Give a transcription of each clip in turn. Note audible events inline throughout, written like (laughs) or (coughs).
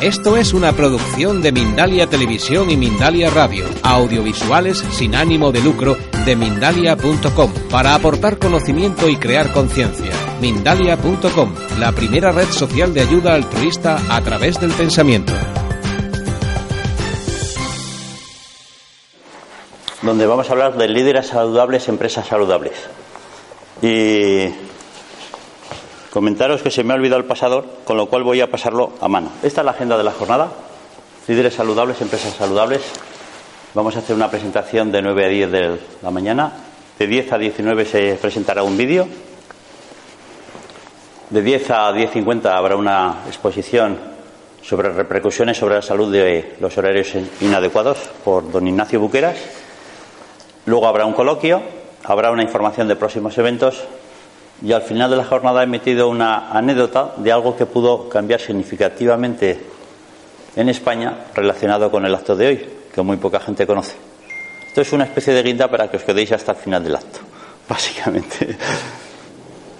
Esto es una producción de Mindalia Televisión y Mindalia Radio, audiovisuales sin ánimo de lucro de mindalia.com, para aportar conocimiento y crear conciencia. Mindalia.com, la primera red social de ayuda altruista a través del pensamiento. Donde vamos a hablar de líderes saludables, empresas saludables. Y Comentaros que se me ha olvidado el pasador, con lo cual voy a pasarlo a mano. Esta es la agenda de la jornada. Líderes saludables, empresas saludables. Vamos a hacer una presentación de 9 a 10 de la mañana. De 10 a 19 se presentará un vídeo. De 10 a 10.50 habrá una exposición sobre repercusiones sobre la salud de los horarios inadecuados por don Ignacio Buqueras. Luego habrá un coloquio, habrá una información de próximos eventos y al final de la jornada he metido una anécdota de algo que pudo cambiar significativamente en España relacionado con el acto de hoy, que muy poca gente conoce. Esto es una especie de guinda para que os quedéis hasta el final del acto, (laughs) básicamente.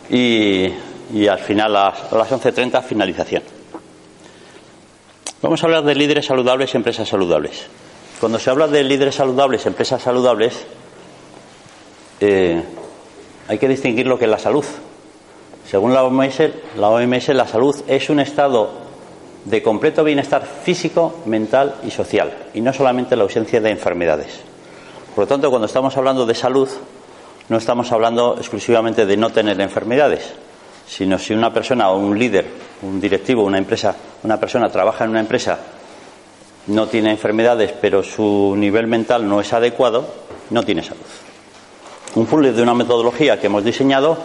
Y, al final, a las 11.30, finalización. Vamos a hablar de líderes saludables y empresas saludables. Cuando se habla de líderes saludables, empresas saludables, eh, hay que distinguir lo que es la salud. Según la OMS, la OMS, la salud es un estado de completo bienestar físico, mental y social, y no solamente la ausencia de enfermedades. Por lo tanto, cuando estamos hablando de salud, no estamos hablando exclusivamente de no tener enfermedades, sino si una persona o un líder, un directivo, una empresa, una persona trabaja en una empresa, no tiene enfermedades, pero su nivel mental no es adecuado, no tiene salud un puzzle de una metodología que hemos diseñado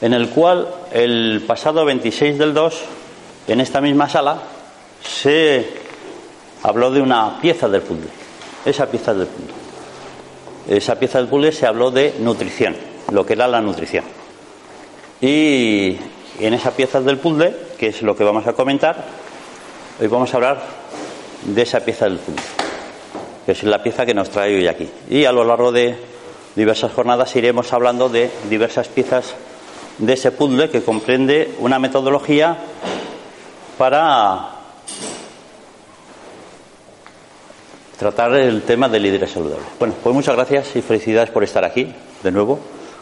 en el cual el pasado 26 del 2, en esta misma sala, se habló de una pieza del puzzle. Esa pieza del puzzle. Esa pieza del puzzle se habló de nutrición, lo que era la nutrición. Y en esa pieza del puzzle, que es lo que vamos a comentar, hoy vamos a hablar de esa pieza del puzzle, que es la pieza que nos trae hoy aquí. Y a lo largo de diversas jornadas iremos hablando de diversas piezas de ese puzzle que comprende una metodología para tratar el tema del líderes saludables. Bueno, pues muchas gracias y felicidades por estar aquí de nuevo.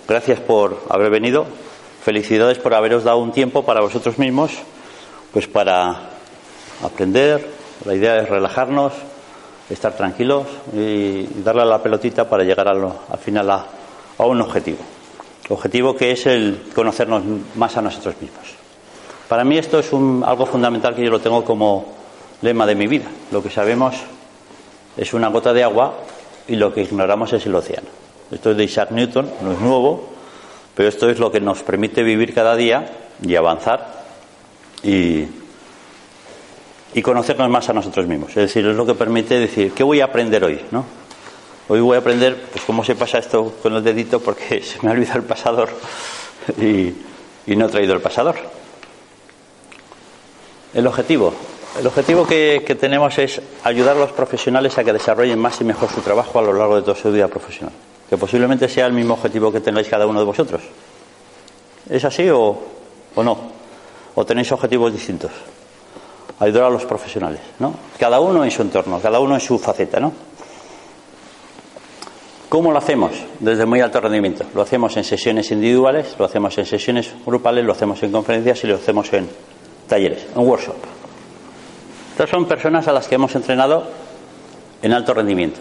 Gracias por haber venido. Felicidades por haberos dado un tiempo para vosotros mismos, pues para aprender. La idea es relajarnos, estar tranquilos y darle a la pelotita para llegar al final a, un objetivo. Objetivo que es el conocernos más a nosotros mismos. Para mí esto es algo fundamental que yo lo tengo como lema de mi vida. Lo que sabemos es una gota de agua y lo que ignoramos es el océano. Esto es de Isaac Newton, no es nuevo, pero esto es lo que nos permite vivir cada día y avanzar y, y conocernos más a nosotros mismos. Es decir, es lo que permite decir, ¿qué voy a aprender hoy? ¿no? Hoy voy a aprender pues, cómo se pasa esto con el dedito porque (laughs) se me ha olvidado el pasador y, no he traído el pasador. El objetivo. El objetivo que, que, tenemos es ayudar a los profesionales a que desarrollen más y mejor su trabajo a lo largo de toda su vida profesional. Que posiblemente sea el mismo objetivo que tengáis cada uno de vosotros. ¿Es así o, o no? ¿O tenéis objetivos distintos? Ayudar a los profesionales, ¿no? Cada uno en su entorno, cada uno en su faceta, ¿no? ¿Cómo lo hacemos? Desde muy alto rendimiento. Lo hacemos en sesiones individuales, lo hacemos en sesiones grupales, lo hacemos en conferencias y lo hacemos en talleres, en workshop. Estas son personas a las que hemos entrenado en alto rendimiento.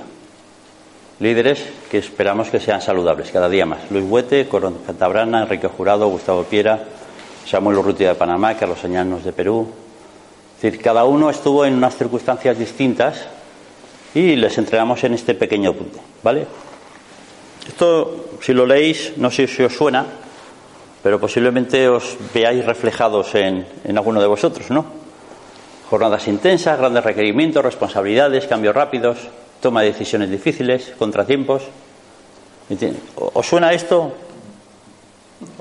Líderes que esperamos que sean saludables cada día más. Luis Huete, Coron Cantabrana, Enrique Jurado, Gustavo Piera, Samuel Urrutia de Panamá, Carlos Añanos de Perú, decir, cada uno estuvo en unas circunstancias distintas y les entregamos en este pequeño punto, ¿vale? Esto, si lo leéis, no sé si os suena, pero posiblemente os veáis reflejados en, en alguno de vosotros, ¿no? Jornadas intensas, grandes requerimientos, responsabilidades, cambios rápidos, toma de decisiones difíciles, contratiempos. ¿Os suena esto?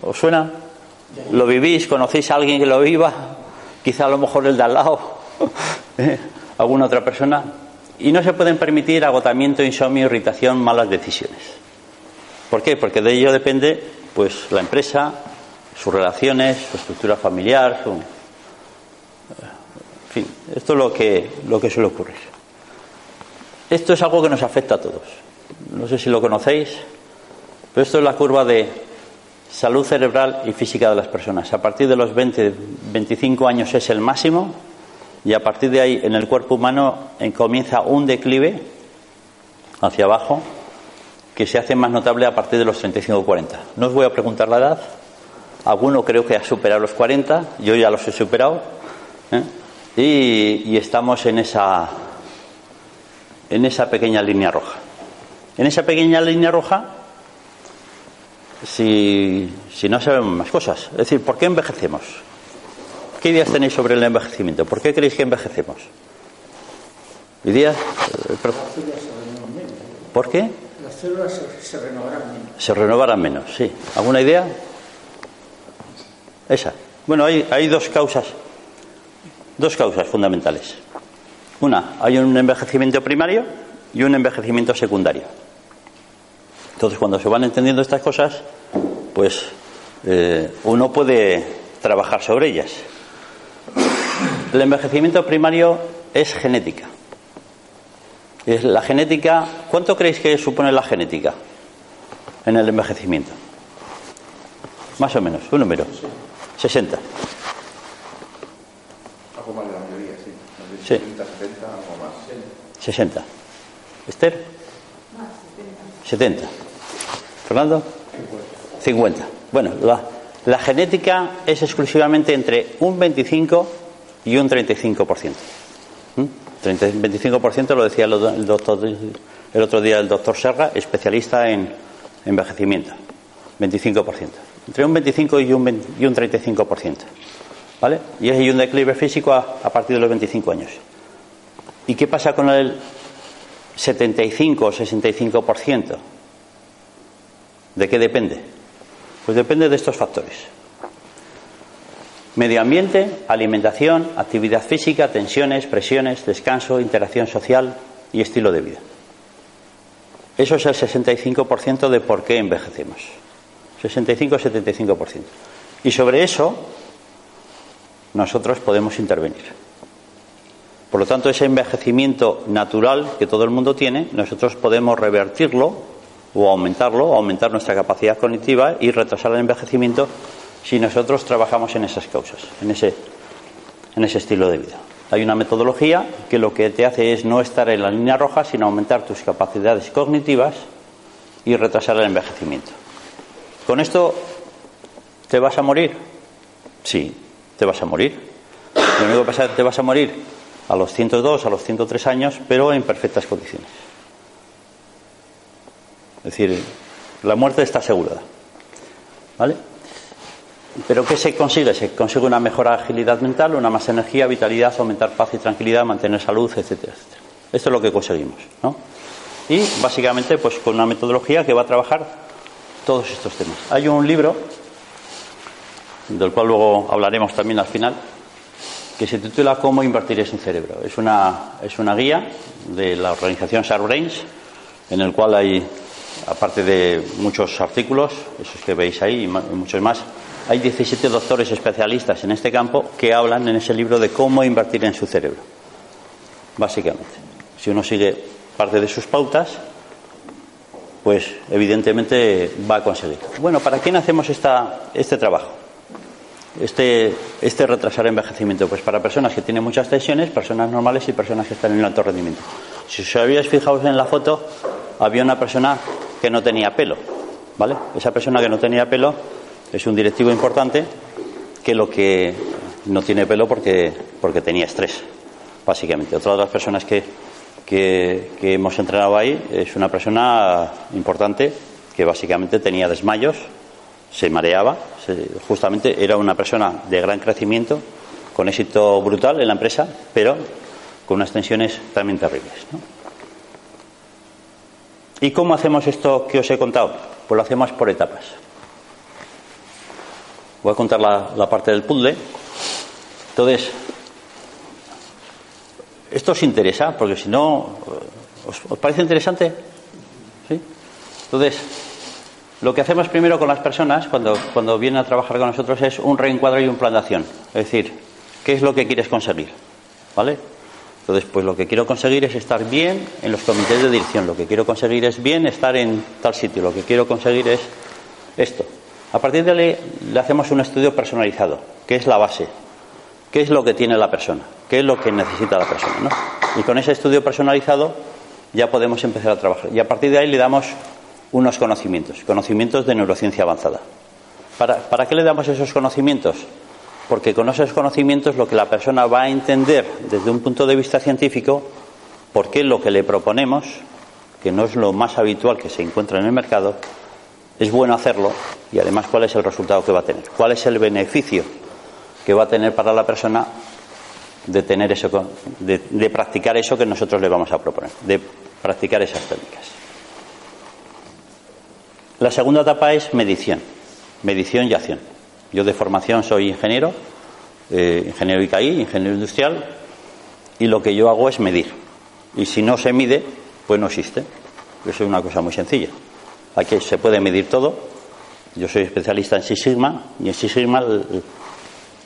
¿Os suena? ¿Lo vivís? ¿Conocéis a alguien que lo viva? Quizá a lo mejor el de al lado, (laughs) ¿eh? alguna otra persona, y no se pueden permitir agotamiento, insomnio, irritación, malas decisiones. ¿Por qué? Porque de ello depende pues la empresa, sus relaciones, su estructura familiar, su... en fin, esto es lo que, lo que suele ocurrir. Esto es algo que nos afecta a todos. No sé si lo conocéis, pero esto es la curva de salud cerebral y física de las personas. A partir de los 20, 25 años es el máximo y a partir de ahí en el cuerpo humano comienza un declive hacia abajo que se hace más notable a partir de los 35 o 40. No os voy a preguntar la edad. Alguno creo que ha superado los 40, yo ya los he superado. ¿eh? Y, estamos en esa, en esa pequeña línea roja. En esa pequeña línea roja, si, si no sabemos más cosas. Es decir, ¿por qué envejecemos? ¿Qué ideas tenéis sobre el envejecimiento? ¿Por qué creéis que envejecemos? ¿Ideas? ¿Por qué? Las células se, renovarán menos. Se renovarán menos, sí. ¿Alguna idea? Esa. Bueno, hay, hay dos causas, dos causas fundamentales. Una, hay un envejecimiento primario y un envejecimiento secundario. Entonces, cuando se van entendiendo estas cosas, pues eh, uno puede trabajar sobre ellas. El envejecimiento primario es genética. Es la genética, ¿cuánto creéis que supone la genética en el envejecimiento? Más o menos, un número. 60. Algo más de la mayoría, sí. 60, 70, algo más. 60. ¿Esther? 70. ¿Fernando? 50. Bueno, la, genética es exclusivamente entre un 25 y un 35%. ¿Mm? 25% lo decía el, doctor, otro día el doctor Serra, especialista en envejecimiento. 25%. Entre un 25 y un, y un 35%. ¿Vale? Y hay un declive físico a, a partir de los 25 años. ¿Y qué pasa con el 75 o 65%? ¿De qué depende? Pues depende de estos factores. Medio ambiente, alimentación, actividad física, tensiones, presiones, descanso, interacción social y estilo de vida. Eso es el 65% de por qué envejecemos. 65-75%. Y sobre eso nosotros podemos intervenir. Por lo tanto, ese envejecimiento natural que todo el mundo tiene, nosotros podemos revertirlo o aumentarlo, aumentar nuestra capacidad cognitiva y retrasar el envejecimiento si nosotros trabajamos en esas causas, en ese, en ese estilo de vida. Hay una metodología que lo que te hace es no estar en la línea roja, sino aumentar tus capacidades cognitivas y retrasar el envejecimiento. ¿Con esto te vas a morir? Sí, te vas a morir. Lo único que pasa es que te vas a morir a los 102, a los 103 años, pero en perfectas condiciones. Es decir, la muerte está asegurada. ¿Vale? Pero ¿qué se consigue? Se consigue una mejor agilidad mental, una más energía, vitalidad, aumentar paz y tranquilidad, mantener salud, etcétera, etcétera. Esto es lo que conseguimos, ¿no? Y básicamente, pues con una metodología que va a trabajar todos estos temas. Hay un libro, del cual luego hablaremos también al final, que se titula Cómo invertir en cerebro. Es una, es una guía de la organización SharpBrains, en el cual hay, aparte de muchos artículos, esos que veis ahí y muchos más, hay 17 doctores especialistas en este campo que hablan en ese libro de cómo invertir en su cerebro. Básicamente. Si uno sigue parte de sus pautas, pues evidentemente va a conseguir. Bueno, ¿para quién hacemos esta, este trabajo? Este, este retrasar envejecimiento, pues para personas que tienen muchas tensiones, personas normales y personas que están en alto rendimiento. Si os habíais fijado en la foto, había una persona que no tenía pelo, ¿vale? Esa persona que no tenía pelo es un directivo importante que lo que no tiene pelo porque, porque tenía estrés, básicamente. Otra de las personas que, que, hemos entrenado ahí es una persona importante que básicamente tenía desmayos, se mareaba, justamente era una persona de gran crecimiento, con éxito brutal en la empresa, pero con unas tensiones también terribles. ¿Y cómo hacemos esto que os he contado? Pues lo hacemos por etapas. Voy a contar la, parte del puzzle. Entonces, esto os interesa, porque si no, ¿os, parece interesante? ¿Sí? Entonces, lo que hacemos primero con las personas cuando, cuando vienen a trabajar con nosotros es un reencuadro y un plan de acción. Es decir, ¿qué es lo que quieres conseguir? ¿Vale? Entonces, pues lo que quiero conseguir es estar bien en los comités de dirección, lo que quiero conseguir es bien estar en tal sitio, lo que quiero conseguir es esto. A partir de ahí le hacemos un estudio personalizado, que es la base, qué es lo que tiene la persona, qué es lo que necesita la persona. ¿no? Y con ese estudio personalizado ya podemos empezar a trabajar. Y a partir de ahí le damos unos conocimientos, conocimientos de neurociencia avanzada. ¿Para, ¿Para qué le damos esos conocimientos? Porque con esos conocimientos lo que la persona va a entender desde un punto de vista científico, por qué lo que le proponemos, que no es lo más habitual que se encuentra en el mercado, es bueno hacerlo y además cuál es el resultado que va a tener, cuál es el beneficio que va a tener para la persona de tener eso, de, de practicar eso que nosotros le vamos a proponer, de practicar esas técnicas. La segunda etapa es medición, medición y acción. Yo de formación soy ingeniero, eh, ingeniero ICAI, ingeniero industrial, y lo que yo hago es medir. Y si no se mide, pues no existe. Eso es una cosa muy sencilla. Aquí se puede medir todo. Yo soy especialista en Six Sigma, y en Six Sigma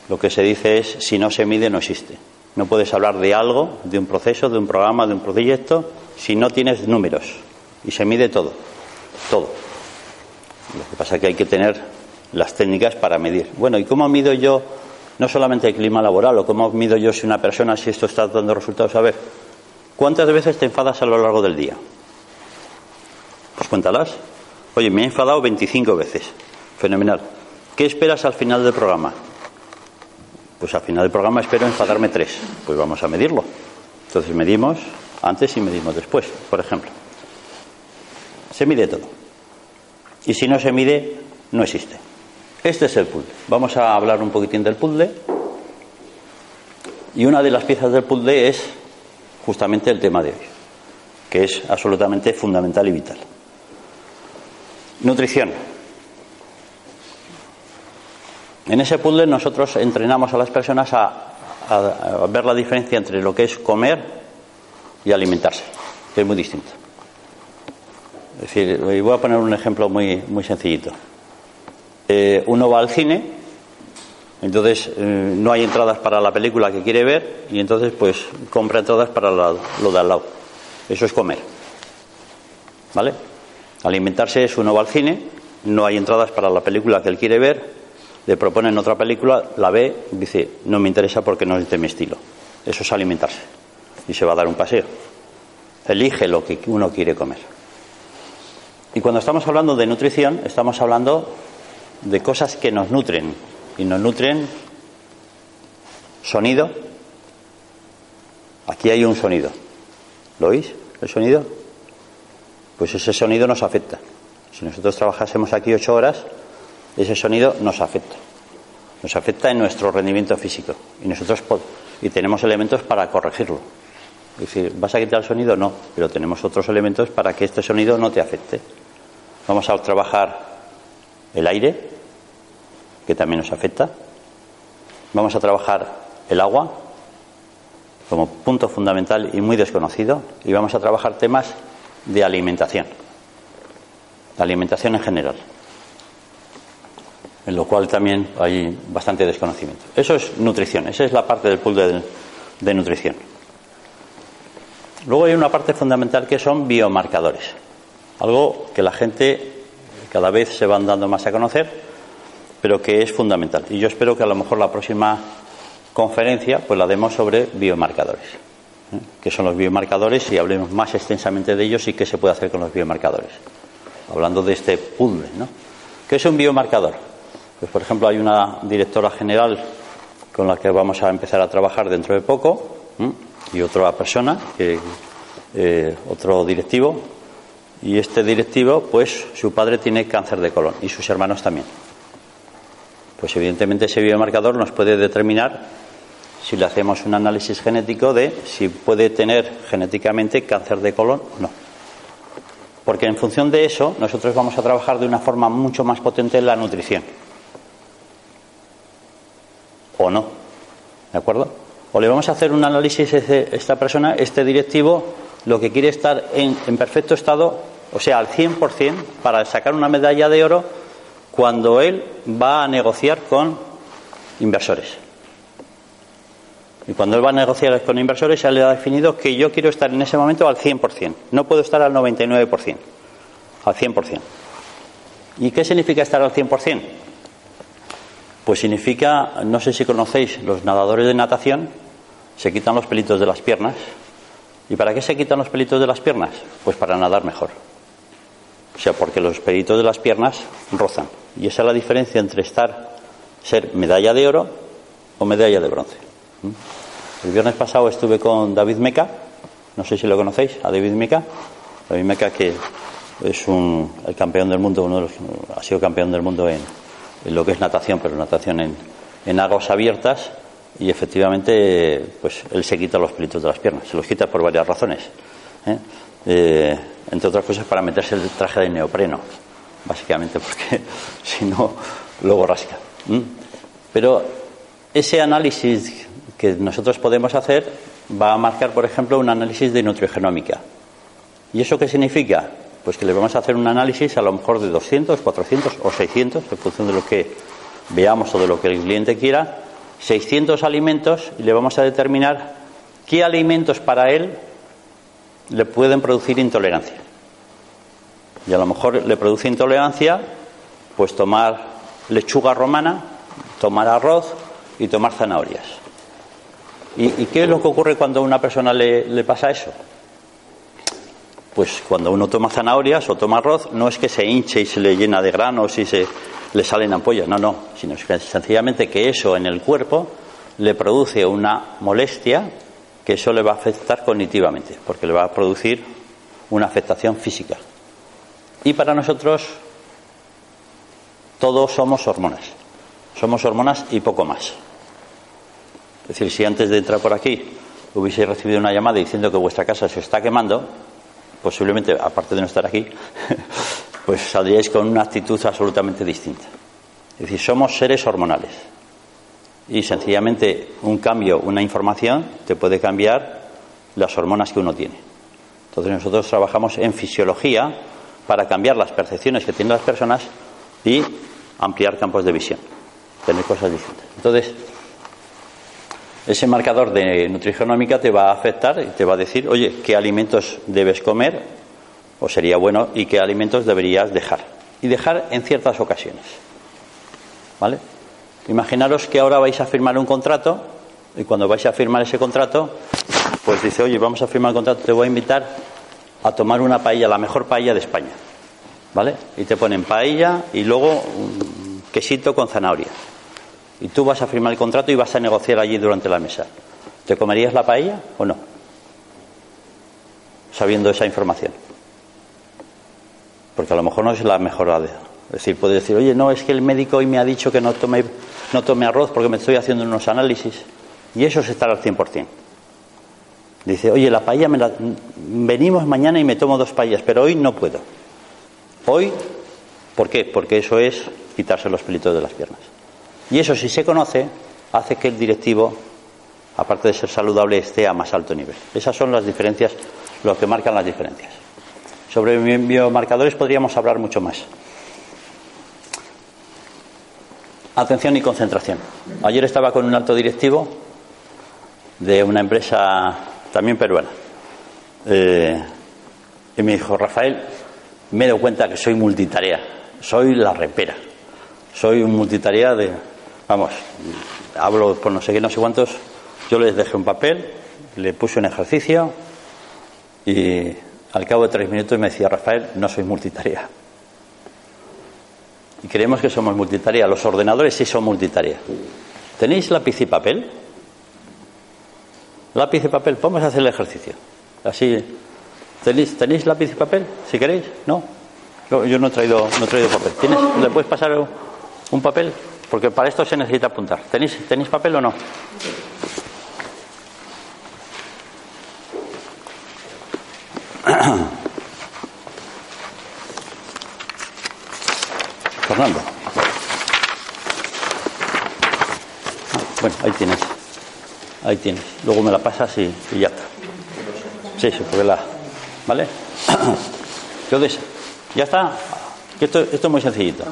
lo que se dice es si no se mide, no existe. No puedes hablar de algo, de un proceso, de un programa, de un proyecto, si no tienes números. Y se mide todo. Todo. Lo que pasa es que hay que tener las técnicas para medir. Bueno, ¿y cómo mido yo no solamente el clima laboral o cómo mido yo si una persona, si esto está dando resultados? A ver, ¿cuántas veces te enfadas a lo largo del día? Pues cuéntalas. Oye, me he enfadado 25 veces. Fenomenal. ¿Qué esperas al final del programa? Pues al final del programa espero enfadarme tres. Pues vamos a medirlo. Entonces medimos antes y medimos después, por ejemplo. Se mide todo. Y si no se mide, no existe. Este es el puzzle. Vamos a hablar un poquitín del puzzle. Y una de las piezas del puzzle es justamente el tema de hoy, que es absolutamente fundamental y vital. Nutrición. En ese puzzle nosotros entrenamos a las personas a, ver la diferencia entre lo que es comer y alimentarse, que es muy distinto. Es decir, voy a poner un ejemplo muy, muy sencillito. Eh, uno va al cine, entonces eh, no hay entradas para la película que quiere ver y entonces pues compra entradas para la, lo de al lado. Eso es comer. ¿Vale? Alimentarse es uno va al cine, no hay entradas para la película que él quiere ver, le proponen otra película, la ve, dice, no me interesa porque no es de mi estilo. Eso es alimentarse. Y se va a dar un paseo. Elige lo que uno quiere comer. Y cuando estamos hablando de nutrición, estamos hablando de cosas que nos nutren. Y nos nutren sonido. Aquí hay un sonido. ¿Lo oís? ¿El sonido? Pues ese sonido nos afecta. Si nosotros trabajásemos aquí ocho horas, ese sonido nos afecta. Nos afecta en nuestro rendimiento físico. Y nosotros y tenemos elementos para corregirlo. Es decir, ¿vas a quitar el sonido? No, pero tenemos otros elementos para que este sonido no te afecte. Vamos a trabajar el aire, que también nos afecta. Vamos a trabajar el agua, como punto fundamental y muy desconocido. Y vamos a trabajar temas de alimentación. La alimentación en general. En lo cual también hay bastante desconocimiento. Eso es nutrición, esa es la parte del pool de, de nutrición. Luego hay una parte fundamental que son biomarcadores. Algo que la gente cada vez se van dando más a conocer, pero que es fundamental. Y yo espero que a lo mejor la próxima conferencia pues la demos sobre biomarcadores. ¿eh? ¿Qué son los biomarcadores? Y hablemos más extensamente de ellos y qué se puede hacer con los biomarcadores. Hablando de este puzzle, ¿no? ¿Qué es un biomarcador? Pues por ejemplo hay una directora general con la que vamos a empezar a trabajar dentro de poco y otra persona, que, eh, otro directivo, y este directivo, pues su padre tiene cáncer de colon y sus hermanos también. Pues evidentemente ese biomarcador nos puede determinar si le hacemos un análisis genético de si puede tener genéticamente cáncer de colon o no. Porque en función de eso nosotros vamos a trabajar de una forma mucho más potente en la nutrición. ¿O no? ¿De acuerdo? O le vamos a hacer un análisis a esta persona, este directivo, lo que quiere estar en, perfecto estado, o sea, al 100%, para sacar una medalla de oro cuando él va a negociar con inversores. Y cuando él va a negociar con inversores, ya le ha definido que yo quiero estar en ese momento al 100%. No puedo estar al 99%, al 100%. ¿Y qué significa estar al 100%? Pues significa, no sé si conocéis, los nadadores de natación se quitan los pelitos de las piernas. ¿Y para qué se quitan los pelitos de las piernas? Pues para nadar mejor. O sea, porque los pelitos de las piernas rozan. Y esa es la diferencia entre estar, ser medalla de oro o medalla de bronce. ¿Mm? El viernes pasado estuve con David Meca, no sé si lo conocéis, a David Meca. David Meca que es un, el campeón del mundo, uno de los, ha sido campeón del mundo en, lo que es natación, pero natación en aguas abiertas y efectivamente pues él se quita los pelitos de las piernas, se los quita por varias razones. ¿eh? Eh, entre otras cosas para meterse el traje de neopreno, básicamente (laughs) porque si no luego rasca. Pero ese análisis que nosotros podemos hacer va a marcar, por ejemplo, un análisis de nutrigenómica. ¿Y eso qué significa? Pues que le vamos a hacer un análisis a lo mejor de 200, 400 o 600, en función de lo que veamos o de lo que el cliente quiera, 600 alimentos y le vamos a determinar qué alimentos para él le pueden producir intolerancia. Y a lo mejor le produce intolerancia, pues tomar lechuga romana, tomar arroz y tomar zanahorias. ¿Y, qué es lo que ocurre cuando a una persona le pasa eso? Pues cuando uno toma zanahorias o toma arroz, no es que se hinche y se le llena de granos y se le salen ampollas, no, no, sino que sencillamente que eso en el cuerpo le produce una molestia que eso le va a afectar cognitivamente, porque le va a producir una afectación física. Y para nosotros todos somos hormonas, somos hormonas y poco más. Es decir, si antes de entrar por aquí hubiese recibido una llamada diciendo que vuestra casa se está quemando, posiblemente, aparte de no estar aquí, (laughs) pues saldríais con una actitud absolutamente distinta. Es decir, somos seres hormonales. Y sencillamente un cambio, una información, te puede cambiar las hormonas que uno tiene. Entonces nosotros trabajamos en fisiología para cambiar las percepciones que tienen las personas y ampliar campos de visión, tener cosas distintas. Entonces, ese marcador de nutrigenómica te va a afectar y te va a decir, oye, qué alimentos debes comer o sería bueno y qué alimentos deberías dejar. Y dejar en ciertas ocasiones. ¿Vale? Imaginaros que ahora vais a firmar un contrato y cuando vais a firmar ese contrato, pues dice, oye, vamos a firmar el contrato, te voy a invitar a tomar una paella, la mejor paella de España. ¿Vale? Y te ponen paella y luego quesito con zanahoria. Y tú vas a firmar el contrato y vas a negociar allí durante la mesa. ¿Te comerías la paella o no? Sabiendo esa información. Porque a lo mejor no es la mejor Es decir, puedes decir, oye, no, es que el médico hoy me ha dicho que no tome, no tome arroz porque me estoy haciendo unos análisis. Y eso es estar al 100%. Dice, oye, la paella, me la... venimos mañana y me tomo dos paellas, pero hoy no puedo. Hoy, ¿por qué? Porque eso es quitarse los pelitos de las piernas. Y eso, si se conoce, hace que el directivo, aparte de ser saludable, esté a más alto nivel. Esas son las diferencias, lo que marcan las diferencias. Sobre biomarcadores podríamos hablar mucho más. Atención y concentración. Ayer estaba con un alto directivo de una empresa también peruana. Eh, y me dijo, Rafael, me he dado cuenta que soy multitarea, soy la repera, soy un multitarea de, vamos, hablo por no sé qué, no sé cuántos, yo les dejé un papel, le puse un ejercicio y al cabo de tres minutos me decía, Rafael, no soy multitarea. Y creemos que somos multitarea. Los ordenadores sí son multitarea. ¿Tenéis lápiz y papel? Lápiz y papel, vamos a hacer el ejercicio. Así, ¿tenéis, ¿tenéis lápiz y papel? Si queréis, ¿no? Yo, yo no, he traído, no he traído papel. ¿Tienes, ¿Le puedes pasar un papel? Porque para esto se necesita apuntar. ¿Tenéis, ¿tenéis papel o no? (coughs) Fernando. Bueno, ahí tienes. Ahí tienes. Luego me la pasas y, y ya está. Sí, sí, porque la. ¿Vale? (coughs) Entonces, ya está. Esto, esto es muy sencillito.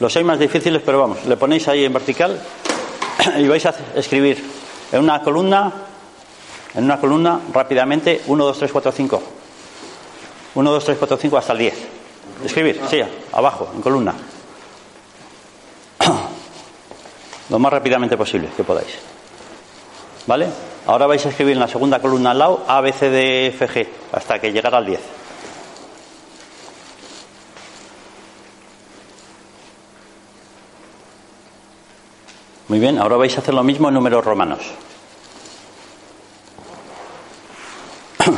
Los hay más difíciles, pero vamos, le ponéis ahí en vertical (clears throat) y vais a escribir En una columna, en una columna, rápidamente, 1, 2, 3, 4, 5. 1, 2, 3, 4, 5 hasta el 10. Escribir, sí, abajo, en columna. (clears throat) Lo más rápidamente posible que podáis. ¿Vale? Ahora vais a escribir en la segunda columna al lado A, B, C, D, F, G, hasta que llegara al 10. Muy bien, ahora vais a hacer lo mismo en números romanos. (coughs)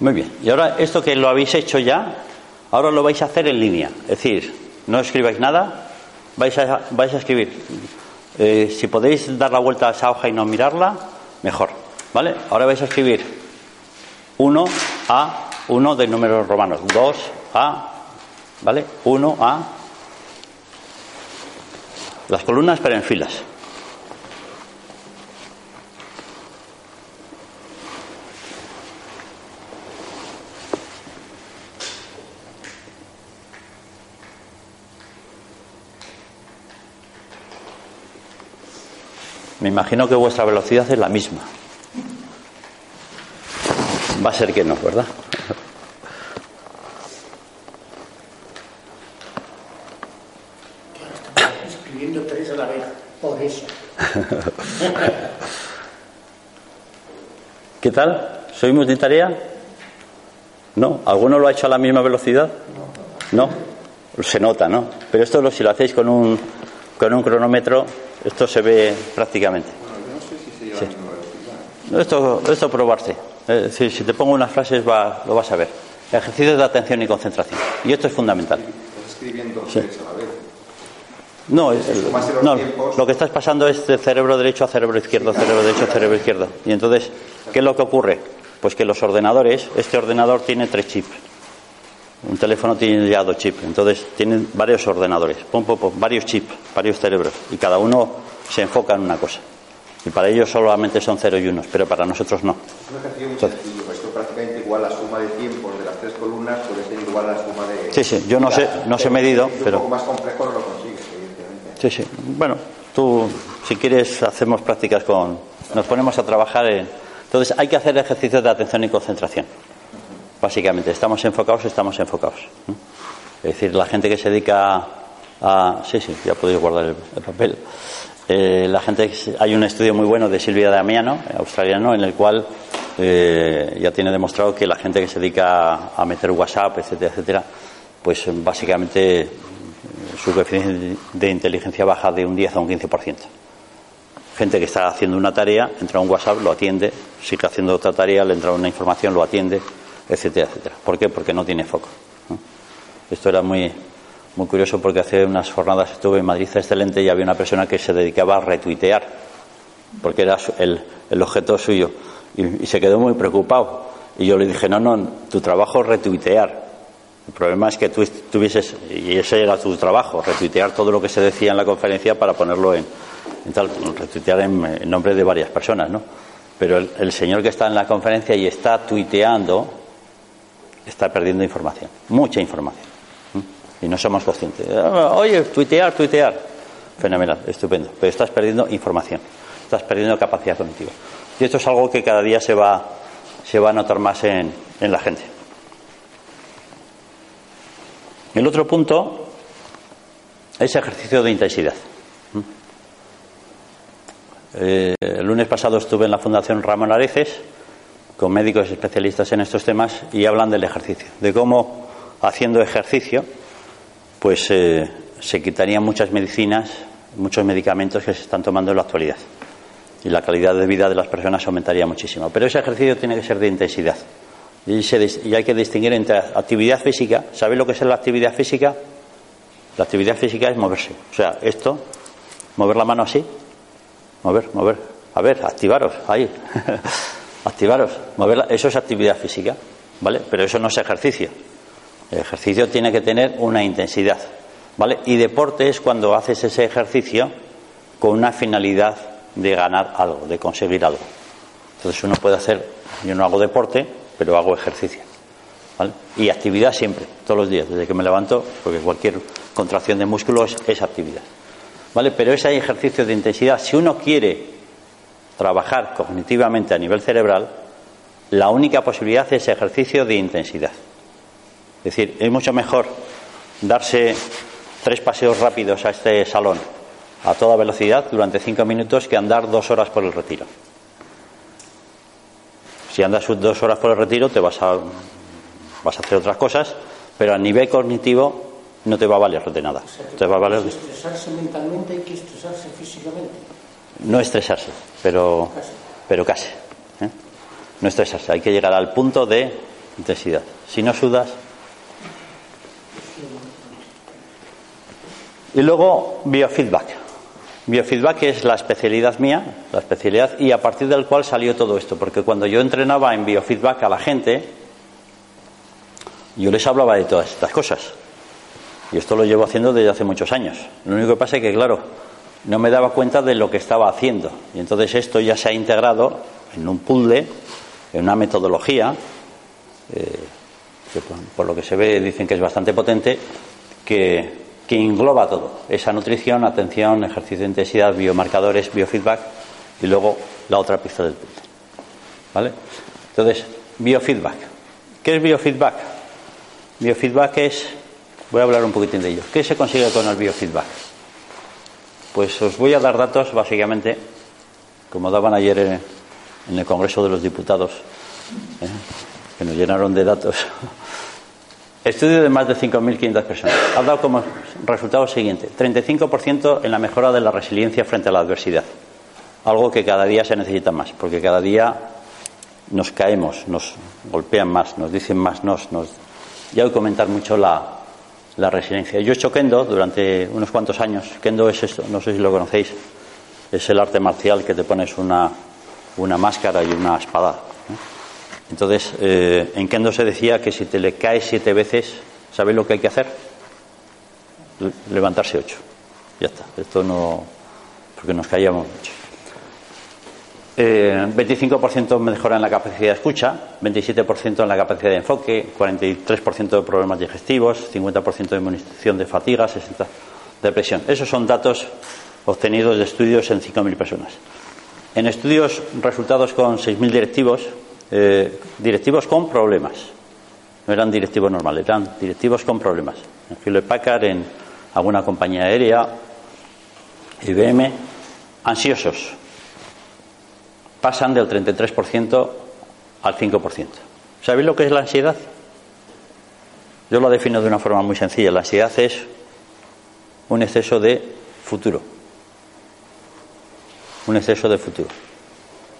Muy bien, y ahora esto que lo habéis hecho ya, ahora lo vais a hacer en línea. Es decir, no escribáis nada, vais a, escribir. Eh, si podéis dar la vuelta a esa hoja y no mirarla, mejor. ¿Vale? Ahora vais a escribir 1 a 1 de números romanos, 2 a, ¿vale? 1 a. Las columnas, pero en filas. Me imagino que vuestra velocidad es la misma. Va a ser que no, ¿verdad? Escribiendo tres a la vez, por eso. (laughs) ¿Qué tal? ¿Soy multitarea? ¿No? ¿Alguno lo ha hecho a la misma velocidad? No. Se nota, ¿no? Pero esto lo, si lo hacéis con un, con un cronómetro, esto se ve prácticamente. Bueno, yo no sé si se lleva Sí. la misma velocidad. No, Esto, esto probarse. Es decir, si te pongo unas frases va- lo vas a ver. Ejercicios de atención y concentración. Y esto es fundamental. Estás escribiendo Sí. a la vez. No, es- no, lo que estás pasando es de cerebro derecho a cerebro izquierdo, cerebro derecho a cerebro izquierdo. Y entonces, ¿qué es lo que ocurre? Pues que los ordenadores, este ordenador tiene tres chips. Un teléfono tiene ya dos chips. Entonces, tienen varios ordenadores, pum, pum, pum, varios chips, varios cerebros. Y cada uno se enfoca en una cosa. Y para ellos solamente son cero y unos, pero para nosotros no. Es un ejercicio muy sencillo. Esto prácticamente igual la suma de tiempos de las tres columnas puede ser igual a la suma de. Sí, sí, yo no sé- no sé medido, pero- Un poco más complejo no lo consigues, evidentemente. Sí, sí. Bueno, tú, si quieres, hacemos prácticas con. Nos ponemos a trabajar en. Entonces, hay que hacer ejercicios de atención y concentración. Básicamente, estamos enfocados, estamos enfocados. Es decir, la gente que se dedica a. Sí, sí, ya podéis guardar el, el papel. Eh, la gente, hay un estudio muy bueno de Silvia Damiano, australiano, en el cual eh, ya tiene demostrado que la gente que se dedica a, meter WhatsApp, etcétera, etcétera, pues básicamente su coeficiente de inteligencia baja de un 10 a un 15%. Gente que está haciendo una tarea, entra a un WhatsApp, lo atiende, sigue haciendo otra tarea, le entra una información, lo atiende, etcétera, etcétera. ¿Por qué? Porque no tiene foco. Esto era muy, muy curioso porque hace unas jornadas estuve en Madrid excelente y había una persona que se dedicaba a retuitear, porque era el, el objeto suyo, y, se quedó muy preocupado. Y yo le dije, no, no, tu trabajo es retuitear. El problema es que tú tuvieses, y ese era tu trabajo, retuitear todo lo que se decía en la conferencia para ponerlo en, tal, retuitear en, nombre de varias personas, ¿no? Pero el señor que está en la conferencia y está tuiteando, está perdiendo información, mucha información. Y no somos conscientes. Ah, Oye, tuitear, tuitear. Fenomenal, estupendo. Pero estás perdiendo información, estás perdiendo capacidad cognitiva. Y esto es algo que cada día se va, se va a notar más en, en la gente. El otro punto es ejercicio de intensidad. ¿Mm? Eh, el lunes pasado estuve en la Fundación Ramón Areces con médicos especialistas en estos temas y hablan del ejercicio, de cómo haciendo ejercicio pues eh, se quitarían muchas medicinas, muchos medicamentos que se están tomando en la actualidad y la calidad de vida de las personas aumentaría muchísimo. Pero ese ejercicio tiene que ser de intensidad. Y, y hay que distinguir entre actividad física. ¿Sabéis lo que es la actividad física? La actividad física es moverse. O sea, esto, mover la mano así, mover, mover. A ver, activaros, ahí. (laughs) activaros, moverla. Eso es actividad física, ¿vale? Pero eso no es ejercicio. El ejercicio tiene que tener una intensidad, ¿vale? Y deporte es cuando haces ese ejercicio con una finalidad de ganar algo, de conseguir algo. Entonces uno puede hacer, yo no hago deporte, pero hago ejercicio. ¿vale? Y actividad siempre, todos los días, desde que me levanto, porque cualquier contracción de músculos es actividad. ¿Vale? Pero ese ejercicio de intensidad, si uno quiere trabajar cognitivamente a nivel cerebral, la única posibilidad es ejercicio de intensidad. Es decir, es mucho mejor darse tres paseos rápidos a este salón a toda velocidad durante cinco minutos que andar dos horas por el retiro. Si andas dos horas por el retiro te vas a, vas a hacer otras cosas, pero a nivel cognitivo no te va a valer de nada. te va a valer... estresarse mentalmente hay que estresarse físicamente. No estresarse, pero casi. Pero casi ¿eh? No estresarse, hay que llegar al punto de intensidad. Si no sudas, Y luego biofeedback. Biofeedback es la especialidad mía, la especialidad, y a partir del cual salió todo esto, porque cuando yo entrenaba en biofeedback a la gente, yo les hablaba de todas estas cosas. Y esto lo llevo haciendo desde hace muchos años. Lo único que pasa es que, claro, no me daba cuenta de lo que estaba haciendo. Y entonces esto ya se ha integrado en un puzzle, en una metodología, eh, que por lo que se ve dicen que es bastante potente, que que engloba todo. Esa nutrición, atención, ejercicio de intensidad, biomarcadores, biofeedback y luego la otra pista del puzzle. ¿Vale? Entonces, biofeedback. ¿Qué es biofeedback? Biofeedback es, voy a hablar un poquitín de ello. ¿Qué se consigue con el biofeedback? Pues os voy a dar datos, básicamente, como daban ayer en, el Congreso de los Diputados, ¿eh? que nos llenaron de datos. (laughs) Estudio de más de 5.500 personas. Ha dado como resultado siguiente: 35% en la mejora de la resiliencia frente a la adversidad. Algo que cada día se necesita más, porque cada día nos caemos, nos golpean más, nos dicen más nos. nos... Ya voy a comentar mucho la, la resiliencia. Yo he hecho kendo durante unos cuantos años. Kendo es esto, no sé si lo conocéis. Es el arte marcial que te pones una, una máscara y una espada entonces, eh, en Kendo se decía que si te le caes siete veces, ¿sabes lo que hay que hacer? levantarse ocho. Ya está. Esto no. porque nos caíamos mucho. Eh, 25% mejora en la capacidad de escucha, 27% en la capacidad de enfoque, 43% de problemas digestivos, 50% de inmunización de fatiga, 60% de depresión. Esos son datos obtenidos de estudios en 5.000 personas. En estudios resultados con 6.000 directivos, eh, directivos con problemas. No eran directivos normales, eran directivos con problemas. En Hewlett Packard, en alguna compañía aérea, IBM, ansiosos. Pasan del 33% al 5%. ¿Sabéis lo que es la ansiedad? Yo lo defino de una forma muy sencilla. La ansiedad es un exceso de futuro. Un exceso de futuro.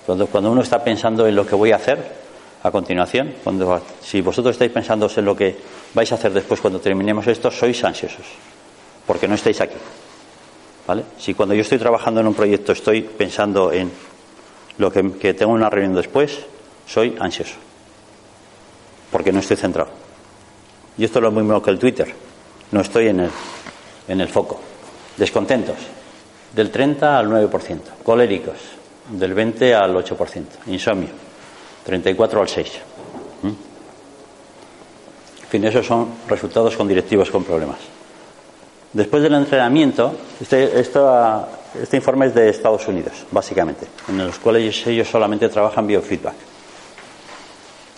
Cuando, uno está pensando en lo que voy a hacer a continuación, cuando, si vosotros estáis pensando en lo que vais a hacer después cuando terminemos esto, sois ansiosos, porque no estáis aquí. ¿Vale? Si cuando yo estoy trabajando en un proyecto estoy pensando en lo que, que tengo una reunión después, soy ansioso, porque no estoy centrado. Y esto es lo mismo que el Twitter, no estoy en el, en el foco. Descontentos, del 30 al 9%, coléricos, del 20 al 8%. Insomnio, 34 al 6. ¿Mm? En fin, esos son resultados con directivos con problemas. Después del entrenamiento, este, este informe es de Estados Unidos, básicamente, en los cuales ellos solamente trabajan biofeedback.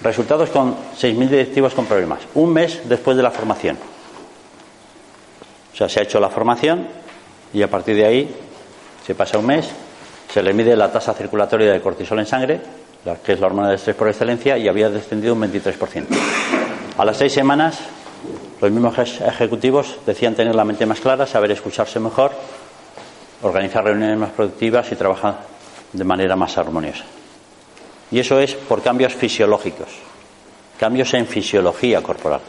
Resultados con 6.000 directivos con problemas. Un mes después de la formación. O sea, se ha hecho la formación y a partir de ahí se pasa un mes se le mide la tasa circulatoria de cortisol en sangre, que es la hormona de estrés por excelencia, y había descendido un 23%. A las seis semanas, los mismos ejecutivos decían tener la mente más clara, saber escucharse mejor, organizar reuniones más productivas y trabajar de manera más armoniosa. Y eso es por cambios fisiológicos, cambios en fisiología corporal.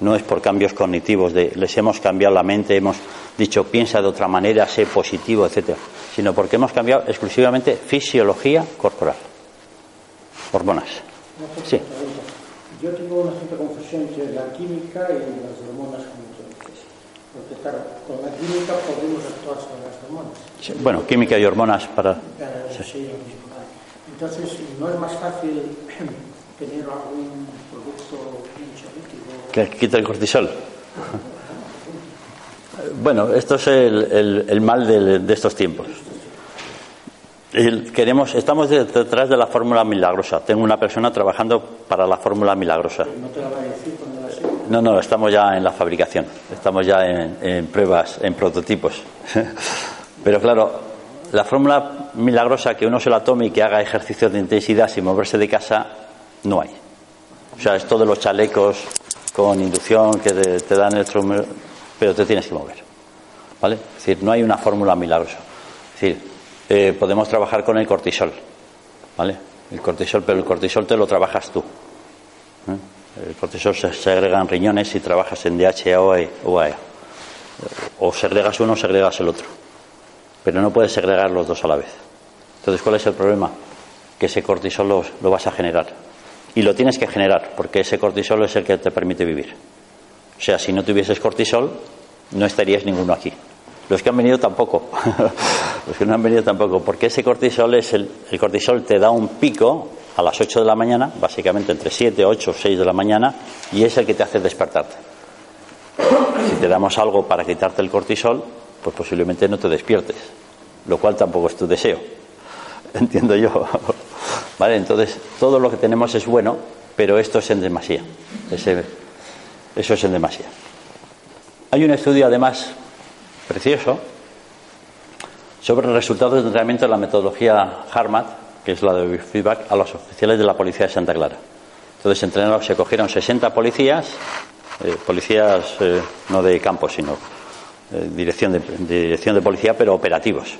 No es por cambios cognitivos de les hemos cambiado la mente, hemos dicho piensa de otra manera, sé positivo, etcétera sino porque hemos cambiado exclusivamente fisiología corporal. Hormonas. Sí. Yo tengo una cierta confusión entre la química y las hormonas, como tú dices. Porque, claro, con la química podemos actuar sobre las hormonas. bueno, química y hormonas para. Sí. Entonces, ¿no es más fácil (clears throat) tener algún producto ansiolítico. Que quita el cortisol. (laughs) Bueno, esto es el, el- el mal de, de estos tiempos. El- queremos, estamos de- detrás de la fórmula milagrosa. Tengo una persona trabajando para la fórmula milagrosa. No te la va a decir cuando la sepa. No, no, estamos ya en la fabricación, estamos ya en, en pruebas, en prototipos. (laughs) Pero claro, la fórmula milagrosa que uno se la tome y que haga ejercicios de intensidad sin moverse de casa, no hay. O sea, esto de los chalecos con inducción que te, te dan electro, pero te tienes que mover. ¿Vale? Es decir, no hay una fórmula milagrosa. Es decir, eh, podemos trabajar con el cortisol. ¿Vale? El cortisol, pero el cortisol te lo trabajas tú. ¿eh? El cortisol se segrega en riñones si trabajas en DHA o E- o AE. O segregas uno o segregas el otro. Pero no puedes segregar los dos a la vez. Entonces, ¿cuál es el problema? Que ese cortisol lo vas a generar. Y lo tienes que generar, porque ese cortisol es el que te permite vivir. O sea, si no tuvieses cortisol, no estarías ninguno aquí. Los que han venido tampoco. (laughs) Los que no han venido tampoco. Porque ese cortisol es el, el cortisol te da un pico a las 8 de la mañana, básicamente entre 7, 8, 6 de la mañana, y es el que te hace despertarte. Si te damos algo para quitarte el cortisol, pues posiblemente no te despiertes, lo cual tampoco es tu deseo. (laughs) Entiendo yo. (laughs) Vale, entonces todo lo que tenemos es bueno, pero esto es en demasía. Ese- eso es en demasía. Hay un estudio además precioso sobre resultados de entrenamiento de la metodología HARMAT, que es la de feedback, a los oficiales de la policía de Santa Clara. Entonces entrenaron, se cogieron 60 policías, eh, policías eh, no de campo, sino eh, dirección, de, dirección de policía, pero operativos.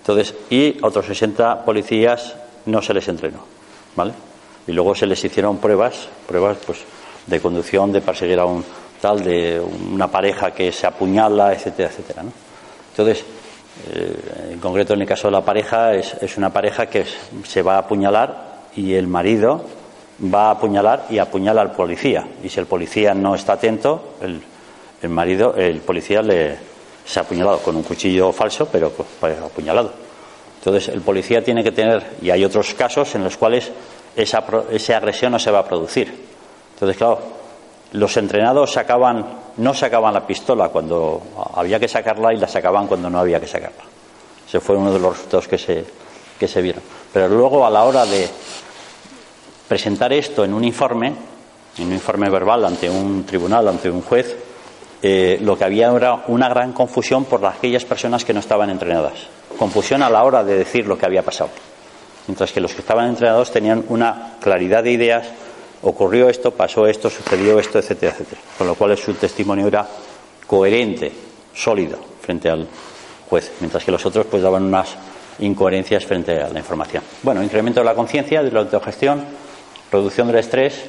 Entonces, y otros 60 policías no se les entrenó, ¿vale? Y luego se les hicieron pruebas, pruebas pues de conducción, de perseguir a un tal, de una pareja que se apuñala, etcétera, etcétera, ¿no? Entonces, eh, en concreto en el caso de la pareja, es, es una pareja que se va a apuñalar y el marido va a apuñalar y apuñala al policía. Y si el policía no está atento, el, el marido, el policía le se ha apuñalado con un cuchillo falso, pero pues, pues, apuñalado. Entonces el policía tiene que tener, y hay otros casos en los cuales esa, esa agresión no se va a producir. Entonces, claro, los entrenados sacaban, no sacaban la pistola cuando había que sacarla y la sacaban cuando no había que sacarla. Ese fue uno de los resultados que se, que se vieron. Pero luego a la hora de presentar esto en un informe, en un informe verbal ante un tribunal, ante un juez, eh, lo que había era una gran confusión por aquellas personas que no estaban entrenadas. Confusión a la hora de decir lo que había pasado. Mientras que los que estaban entrenados tenían una claridad de ideas, ocurrió esto, pasó esto, sucedió esto, etcétera, etcétera. Con lo cual su testimonio era coherente, sólido frente al juez, mientras que los otros pues daban unas incoherencias frente a la información. Bueno, incremento de la conciencia, de la autogestión, reducción del estrés,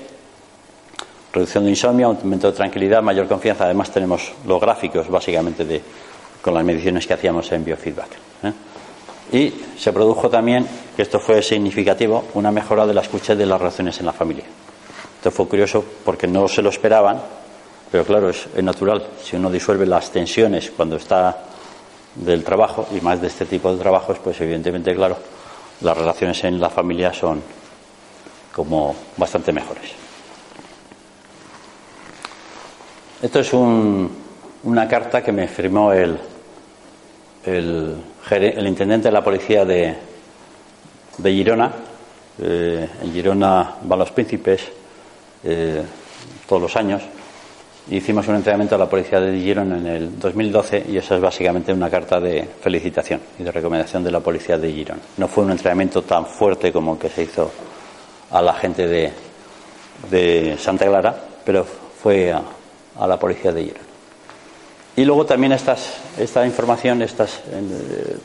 reducción de insomnio, aumento de tranquilidad, mayor confianza. Además tenemos los gráficos básicamente de con las mediciones que hacíamos en biofeedback. ¿eh? Y se produjo también, que esto fue significativo, una mejora de la escucha de las relaciones en la familia. Esto fue curioso porque no se lo esperaban, pero claro, es, natural. Si uno disuelve las tensiones cuando está del trabajo y más de este tipo de trabajos, pues evidentemente, claro, las relaciones en la familia son como bastante mejores. Esto es un- una carta que me firmó el, intendente de la policía de, de Girona. Eh, en Girona van los príncipes eh, todos los años. Hicimos un entrenamiento a la policía de Girona en el 2012 y esa es básicamente una carta de felicitación y de recomendación de la policía de Girona. No fue un entrenamiento tan fuerte como el que se hizo a la gente de, Santa Clara, pero fue a, la policía de Girona. Y luego también esta información eh,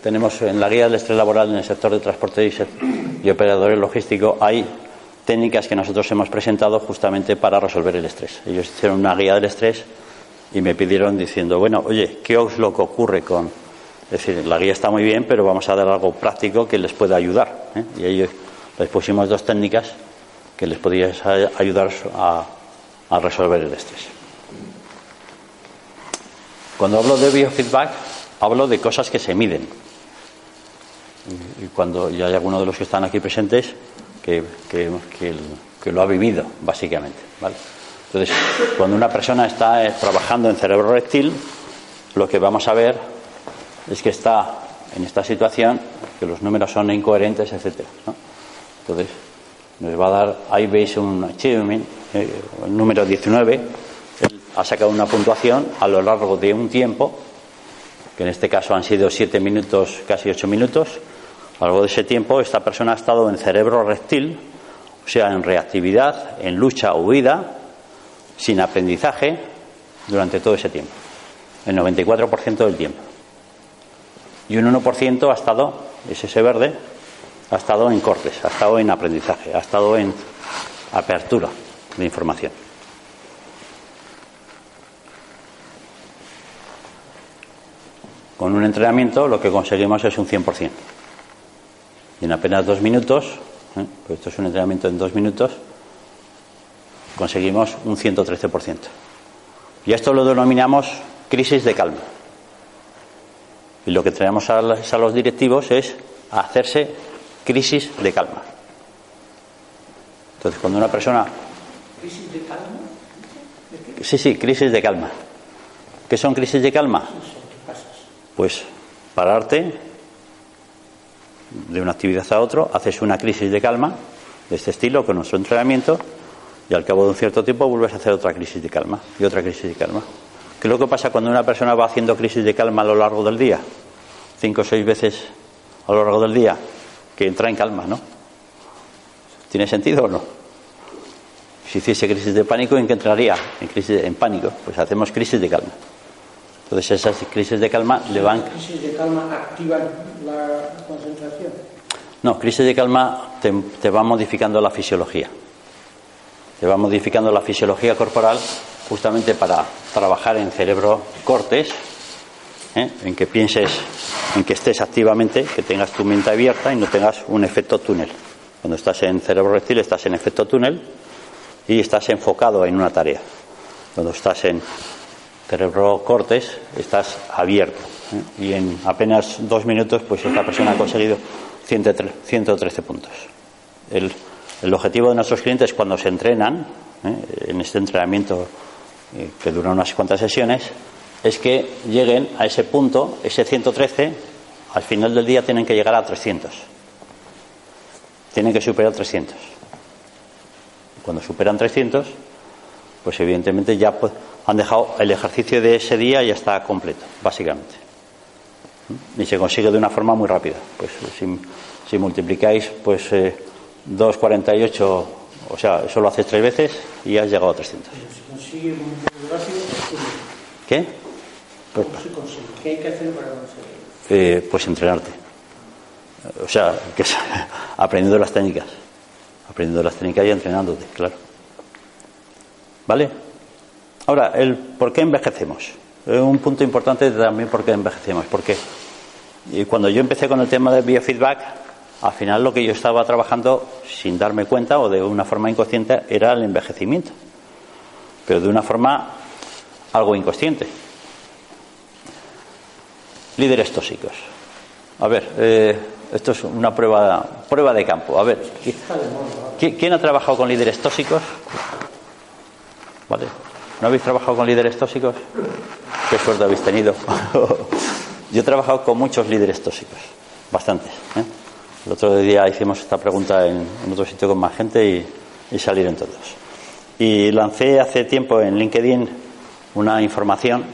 tenemos en la guía del estrés laboral en el sector de transporte y, y operadores logísticos hay técnicas que nosotros hemos presentado justamente para resolver el estrés. Ellos hicieron una guía del estrés y me pidieron diciendo, bueno, oye, ¿qué es lo que ocurre con...? Es decir, la guía está muy bien, pero vamos a dar algo práctico que les pueda ayudar. ¿eh? Y ellos les pusimos dos técnicas que les podían ayudar a, a resolver el estrés. Cuando hablo de biofeedback, hablo de cosas que se miden. Y cuando y hay algunos de los que están aquí presentes que, que- que el- que lo ha vivido, básicamente. ¿vale? Entonces, cuando una persona está eh, trabajando en cerebro reptil, lo que vamos a ver es que está en esta situación, que los números son incoherentes, etcétera. ¿no? Entonces, nos va a dar, ahí veis un achievement, eh, el número 19, él ha sacado una puntuación a lo largo de un tiempo, que en este caso han sido 7 minutos, casi 8 minutos. A lo largo de ese tiempo, esta persona ha estado en cerebro reptil, o sea, en reactividad, en lucha o huida, sin aprendizaje, durante todo ese tiempo, el 94% del tiempo. Y un 1% ha estado, es ese verde, ha estado en cortes, ha estado en aprendizaje, ha estado en apertura de información. Con un entrenamiento lo que conseguimos es un 100%. Y en apenas dos minutos, ¿eh? pues esto es un entrenamiento en dos minutos, conseguimos un 113%. Y esto lo denominamos crisis de calma. Y lo que traemos a, a los directivos es hacerse crisis de calma. Entonces, cuando una persona... ¿Crisis de calma? Sí, sí, crisis de calma. ¿Qué son crisis de calma? Pues pararte de una actividad a otra, haces una crisis de calma de este estilo con nuestro entrenamiento y al cabo de un cierto tiempo vuelves a hacer otra crisis de calma y otra crisis de calma. ¿Qué es lo que pasa cuando una persona va haciendo crisis de calma a lo largo del día? Cinco o seis veces a lo largo del día, que entra en calma, ¿no? ¿Tiene sentido o no? Si hiciese crisis de pánico, ¿en qué entraría? En crisis en pánico. Pues hacemos crisis de calma. Entonces esas crisis de calma le van... ¿Crisis de calma activan la concentración? No, crisis de calma te, va modificando la fisiología. Te va modificando la fisiología corporal justamente para trabajar en cerebro cortes, ¿eh? en que pienses, en que estés activamente, que tengas tu mente abierta y no tengas un efecto túnel. Cuando estás en cerebro reptil estás en efecto túnel y estás enfocado en una tarea. Cuando estás en cerebro cortes estás abierto. Y en apenas dos minutos, pues esta persona ha conseguido 113 puntos. El, el objetivo de nuestros clientes cuando se entrenan, ¿eh? en este entrenamiento eh, que dura unas cuantas sesiones, es que lleguen a ese punto, ese 113, al final del día tienen que llegar a 300. Tienen que superar 300. Cuando superan 300, pues evidentemente ya han dejado el ejercicio de ese día ya está completo, básicamente. Y se consigue de una forma muy rápida. Pues si, si multiplicáis, pues eh, 2,48, o sea, eso lo haces tres veces y has llegado a 300. Pero si consigue muy rápido, ¿cómo ¿Qué? Pues, se consigue? ¿Qué hay que hacer para conseguirlo? eh, pues entrenarte. O sea, que es (laughs) aprendiendo las técnicas. Aprendiendo las técnicas y entrenándote, claro. ¿Vale? Ahora, el por qué envejecemos. Es un punto importante también por qué envejecemos. Porque cuando yo empecé con el tema del biofeedback, al final lo que yo estaba trabajando sin darme cuenta o de una forma inconsciente era el envejecimiento. Pero de una forma algo inconsciente. Líderes tóxicos. A ver, eh, esto es una prueba, prueba de campo. A ver, ¿qui- qui- ¿quién ha trabajado con líderes tóxicos? ¿Vale? ¿No habéis trabajado con líderes tóxicos? ¿Qué suerte habéis tenido? (laughs) Yo he trabajado con muchos líderes tóxicos, bastantes. ¿eh? El otro día hicimos esta pregunta en, otro sitio con más gente y, y salieron todos. Y lancé hace tiempo en LinkedIn una información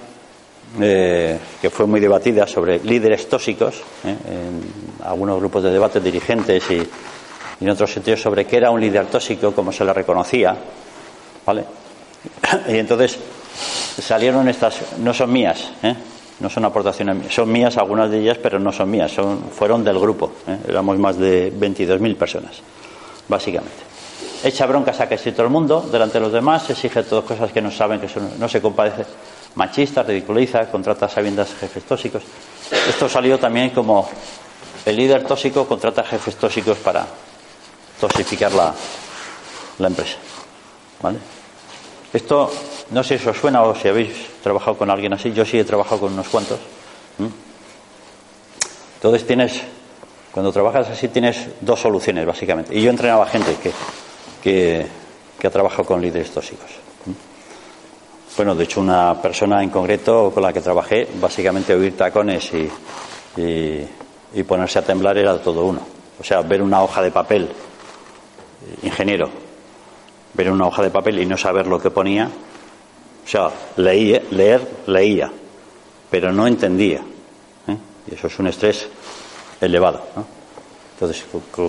eh, que fue muy debatida sobre líderes tóxicos ¿eh? en algunos grupos de debate dirigentes y, y en otros sitios sobre qué era un líder tóxico, cómo se le reconocía. ¿Vale? (coughs) Y entonces salieron estas, no son mías, ¿eh? no son aportaciones mías, son mías algunas de ellas, pero no son mías, son, fueron del grupo, ¿eh? éramos más de 22.000 personas, básicamente. Echa broncas a casi todo el mundo delante de los demás, exige todas cosas que no saben, que son- no se compadece, machista, ridiculiza, contrata sabiendas jefes tóxicos. Esto salió también como el líder tóxico contrata jefes tóxicos para toxificar la, la empresa. ¿Vale? Esto, no sé si os suena o si habéis trabajado con alguien así, yo sí he trabajado con unos cuantos. Entonces tienes, cuando trabajas así tienes dos soluciones básicamente. Y yo entrenaba gente que, que, que ha trabajado con líderes tóxicos. Bueno, de hecho, una persona en concreto con la que trabajé, básicamente oír tacones y, y, y ponerse a temblar era todo uno. O sea, ver una hoja de papel, ingeniero, ver una hoja de papel y no saber lo que ponía, o sea, leía, leer, leía, pero no entendía. ¿eh? Y eso es un estrés elevado. ¿no? Entonces,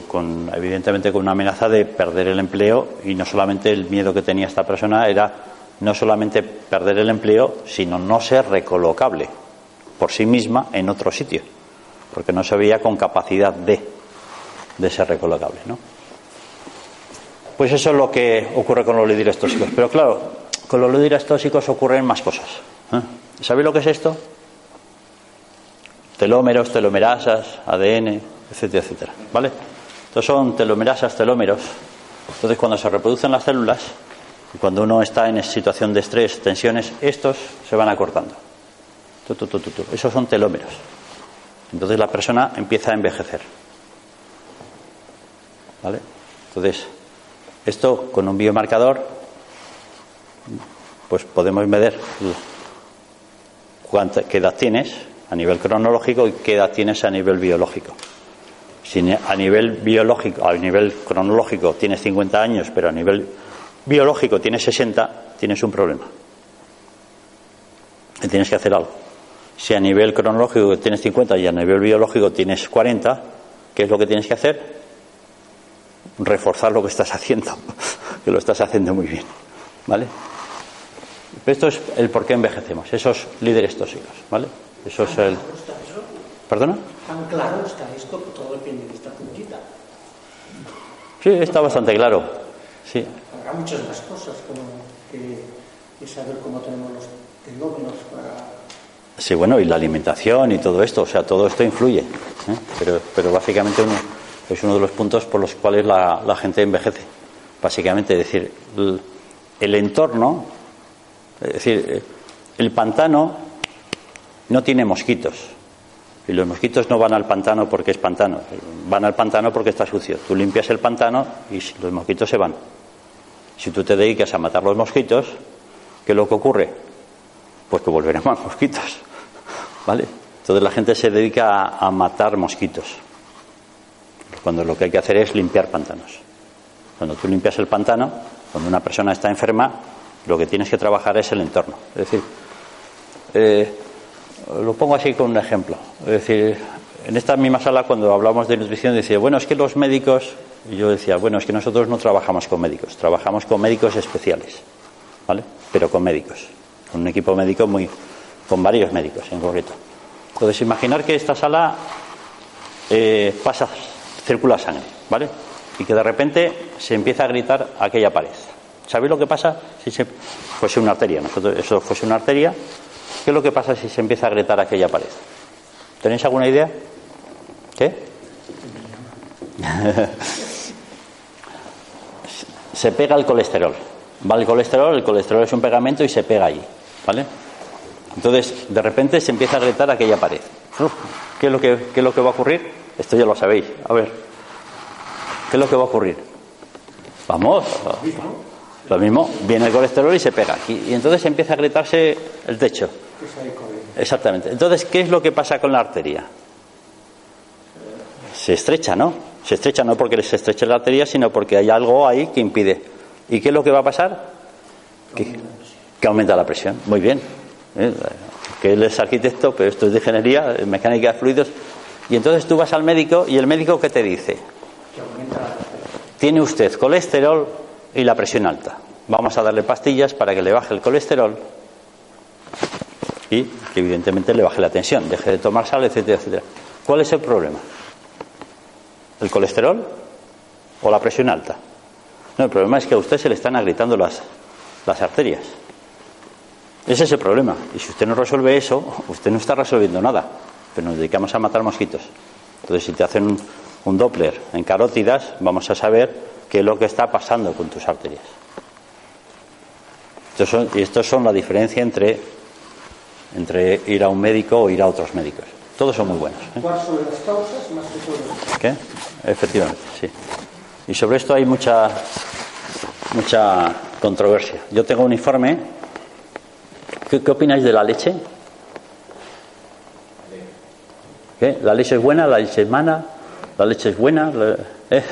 con, evidentemente con una amenaza de perder el empleo y no solamente el miedo que tenía esta persona era no solamente perder el empleo, sino no ser recolocable por sí misma en otro sitio, porque no se veía con capacidad de, de ser recolocable. ¿no? Pues eso es lo que ocurre con los líderes tóxicos. Pero claro, con los líderes tóxicos ocurren más cosas. ¿eh? ¿Sabéis lo que es esto? Telómeros, telomerasas, ADN, etcétera, etcétera. ¿Vale? Estos son telomerasas, telómeros. Entonces, cuando se reproducen las células y cuando uno está en situación de estrés, tensiones, estos se van acortando. Tu. Esos son telómeros. Entonces la persona empieza a envejecer. ¿Vale? Entonces, esto con un biomarcador, pues podemos medir cuánta, qué edad tienes a nivel cronológico y qué edad tienes a nivel biológico. Si a nivel biológico, a nivel cronológico tienes 50 años, pero a nivel biológico tienes 60, tienes un problema. Y tienes que hacer algo. Si a nivel cronológico tienes 50 y a nivel biológico tienes 40, ¿qué es lo que tienes que hacer? Reforzar lo que estás haciendo, (laughs) que lo estás haciendo muy bien. ¿Vale? Esto es el por qué envejecemos, esos líderes tóxicos, ¿vale? Eso es el. ¿Perdona? Tan claro está esto que todo depende de esta puntita. Sí, está bastante claro. Sí. Habrá muchas más cosas como que, que saber cómo tenemos los telómeros para Sí, bueno, y la alimentación y todo esto, o sea, todo esto influye. ¿eh? Pero, pero básicamente uno, es uno de los puntos por los cuales la, gente envejece. Básicamente, es decir, el, entorno, es decir, el pantano no tiene mosquitos. Y los mosquitos no van al pantano porque es pantano, van al pantano porque está sucio. Tú limpias el pantano y los mosquitos se van. Si tú te dedicas a matar los mosquitos, ¿qué es lo que ocurre? Pues que volverán más mosquitos. (laughs) ¿Vale? Entonces la gente se dedica a matar mosquitos. Cuando lo que hay que hacer es limpiar pantanos. Cuando tú limpias el pantano, cuando una persona está enferma, lo que tienes que trabajar es el entorno. Es decir, eh, lo pongo así con un ejemplo. Es decir, en esta misma sala cuando hablamos de nutrición decía, bueno, es que los médicos, y yo decía, bueno, es que nosotros no trabajamos con médicos, trabajamos con médicos especiales, ¿vale? Pero con médicos, con un equipo médico muy, con varios médicos en concreto. Entonces, imaginar que esta sala eh, pasa, circula sangre, ¿vale? Y que de repente se empieza a gritar aquella pared. ¿Sabéis lo que pasa si se fuese una arteria? Nosotros, eso fuese una arteria. ¿Qué es lo que pasa si se empieza a gritar aquella pared? ¿Tenéis alguna idea? ¿Qué? (laughs) se pega el colesterol. Va el colesterol, el colesterol es un pegamento y se pega allí, ¿vale? Entonces, de repente se empieza a gritar aquella pared. ¿Qué es lo que, qué es lo que va a ocurrir? Esto ya lo sabéis. A ver, ¿qué es lo que va a ocurrir? Vamos, lo mismo, viene el colesterol y se pega aquí. Y entonces empieza a gritarse el techo. Exactamente. Entonces, ¿qué es lo que pasa con la arteria? Se estrecha, ¿no? Se estrecha no porque se estreche la arteria, sino porque hay algo ahí que impide. ¿Y qué es lo que va a pasar? Que, que aumenta la presión. Muy bien. ¿Eh? Que él es arquitecto, pero esto es de ingeniería, mecánica de fluidos. Y entonces tú vas al médico y el médico ¿qué te dice? Tiene usted colesterol y la presión alta. Vamos a darle pastillas para que le baje el colesterol y que evidentemente le baje la tensión, deje de tomar sal, etcétera, etcétera. ¿Cuál es el problema? ¿El colesterol o la presión alta? No, el problema es que a usted se le están agrietando las, las arterias. Ese es el problema. Y si usted no resuelve eso, usted no está resolviendo nada. Pero nos dedicamos a matar mosquitos. Entonces, si te hacen un, un Doppler en carótidas, vamos a saber qué es lo que está pasando con tus arterias. Estos son, y estos son la diferencia entre, entre ir a un médico o ir a otros médicos. Todos son muy buenos. ¿eh? ¿Cuáles son las causas más que todo? ¿Qué? Efectivamente, sí. Y sobre esto hay mucha, mucha controversia. Yo tengo un informe. ¿Qué, qué opináis de la leche? ¿La leche es buena? ¿La leche es mala? ¿La leche es buena? La- ¿eh?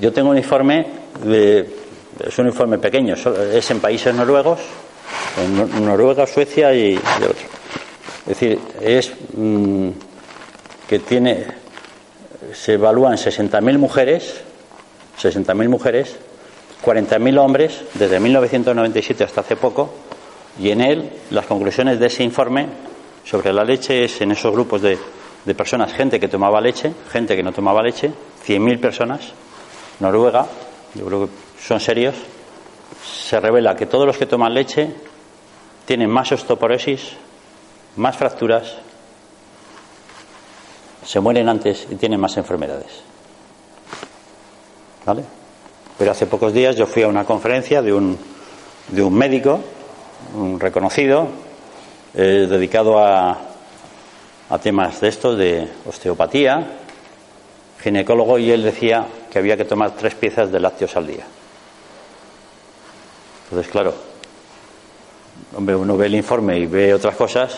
Yo tengo un informe, de- es un informe pequeño, es en países noruegos, en Nor- Noruega, Suecia y, y otro. Es decir, es mm, que tiene, se evalúan 60.000 mujeres, 60.000 mujeres, 40.000 hombres desde 1997 hasta hace poco, y en él las conclusiones de ese informe sobre la leche es en esos grupos de, de personas, gente que tomaba leche, gente que no tomaba leche, 100.000 personas, Noruega, yo creo que son serios, se revela que todos los que toman leche tienen más osteoporosis, más fracturas, se mueren antes y tienen más enfermedades. ¿Vale? Pero hace pocos días yo fui a una conferencia de un, de un médico, un reconocido, dedicado a, a temas de estos, de osteopatía, ginecólogo, y él decía que había que tomar tres piezas de lácteos al día. Entonces, claro, hombre, uno ve el informe y ve otras cosas,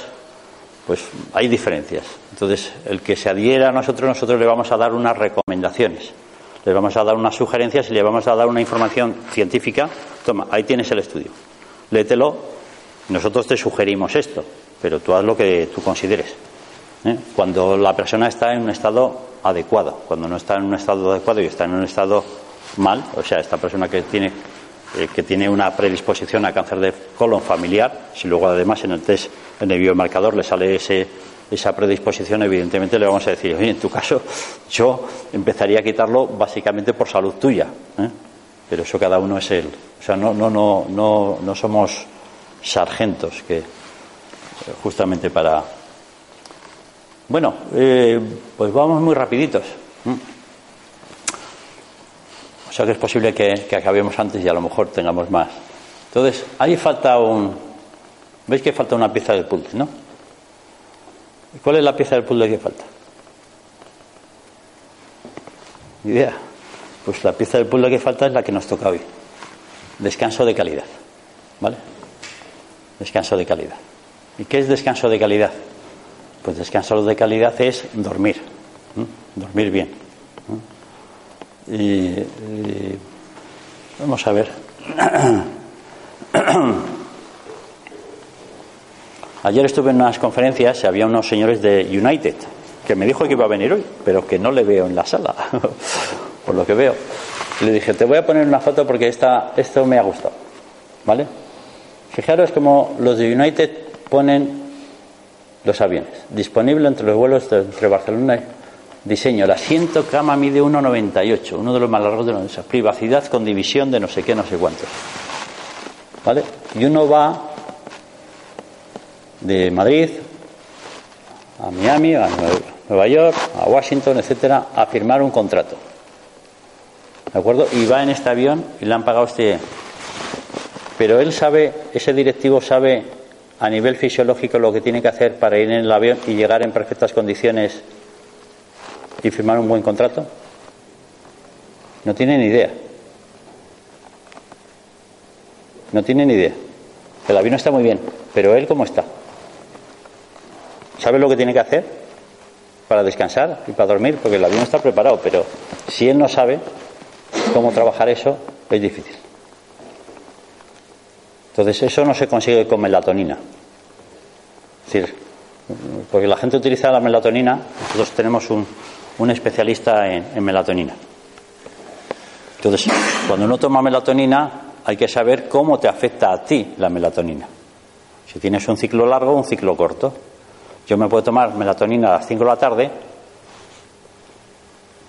pues hay diferencias. Entonces, el que se adhiera a nosotros, nosotros le vamos a dar unas recomendaciones, le vamos a dar unas sugerencias y le vamos a dar una información científica. Toma, ahí tienes el estudio, léetelo, nosotros te sugerimos esto, pero tú haz lo que tú consideres. ¿eh? Cuando la persona está en un estado adecuado, cuando no está en un estado adecuado y está en un estado mal, o sea, esta persona que tiene eh, que tiene una predisposición a cáncer de colon familiar, si luego además en el test, en el biomarcador le sale ese, esa predisposición, evidentemente le vamos a decir, oye, en tu caso yo empezaría a quitarlo básicamente por salud tuya, ¿eh? pero eso cada uno es él. O sea, no, no, no, no, no somos sargentos que eh, justamente para... Bueno, eh, pues vamos muy rapiditos. O sea que es posible que, acabemos antes y a lo mejor tengamos más. Entonces, ahí falta un. ¿Veis que falta una pieza del puzzle, no? ¿Cuál es la pieza del puzzle que falta? ¿Ni idea? Pues la pieza del puzzle que falta es la que nos toca hoy. Descanso de calidad. ¿Vale? Descanso de calidad. ¿Y qué es descanso de calidad? Pues descanso de calidad es dormir. Dormir bien. Y, vamos a ver. (coughs) Ayer estuve en unas conferencias y había unos señores de United que me dijo que iba a venir hoy, pero que no le veo en la sala, (laughs) por lo que veo. Le dije, te voy a poner una foto porque esta, esto me ha gustado. ¿Vale? Fijaros como los de United ponen los aviones. Disponible entre los vuelos de- entre Barcelona y diseño. El asiento cama mide 1,98, uno de los más largos de los Privacidad con división de no sé qué, no sé cuántos. ¿Vale? Y uno va de Madrid a Miami, a Nue- Nueva York, a Washington, etcétera, a firmar un contrato. ¿De acuerdo? Y va en este avión y le han pagado este. Pero él sabe, ese directivo sabe a nivel fisiológico lo que tiene que hacer para ir en el avión y llegar en perfectas condiciones y firmar un buen contrato? No tiene ni idea. No tiene ni idea. El avión está muy bien, pero él cómo está. ¿Sabe lo que tiene que hacer para descansar y para dormir? Porque el avión está preparado, pero si él no sabe cómo trabajar eso, es difícil. Entonces eso no se consigue con melatonina. Es decir, porque la gente utiliza la melatonina, nosotros tenemos un, un especialista en, en melatonina. Entonces, cuando uno toma melatonina, hay que saber cómo te afecta a ti la melatonina. Si tienes un ciclo largo o un ciclo corto. Yo me puedo tomar melatonina a las 5 de la tarde,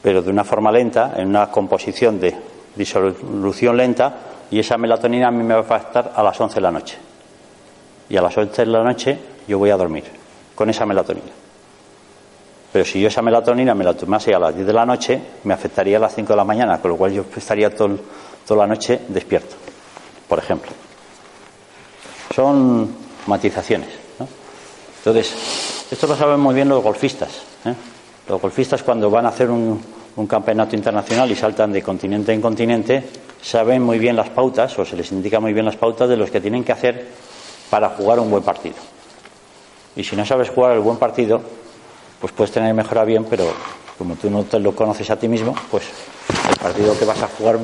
pero de una forma lenta, en una composición de disolución lenta, y esa melatonina a mí me va a afectar a las 11 de la noche. Y a las 11 de la noche yo voy a dormir con esa melatonina. Pero si yo esa melatonina me la tomase a las 10 de la noche, me afectaría a las 5 de la mañana, con lo cual yo estaría todo, toda la noche despierto, por ejemplo. Son matizaciones. ¿no? Entonces, esto lo saben muy bien los golfistas. ¿eh? Los golfistas cuando van a hacer un, un campeonato internacional y saltan de continente en continente, saben muy bien las pautas o se les indica muy bien las pautas de los que tienen que hacer para jugar un buen partido. Y si no sabes jugar el buen partido, pues puedes tener mejor a bien, pero como tú no te lo conoces a ti mismo, pues el partido que vas a jugar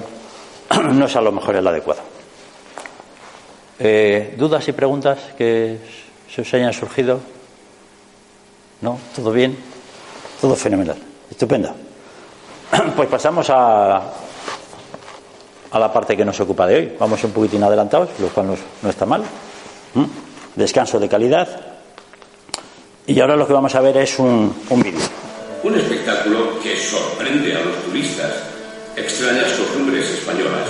(clears throat) no es a lo mejor el adecuado. Eh, ¿Dudas y preguntas que se os hayan surgido? ¿No? ¿Todo bien? Todo fenomenal. Estupendo. (clears throat) Pues pasamos a, a la parte que nos ocupa de hoy. Vamos un poquitín adelantados, lo cual no, está mal. Descanso de calidad. Y ahora lo que vamos a ver es un, un vídeo. Un espectáculo que sorprende a los turistas. Extrañas costumbres españolas.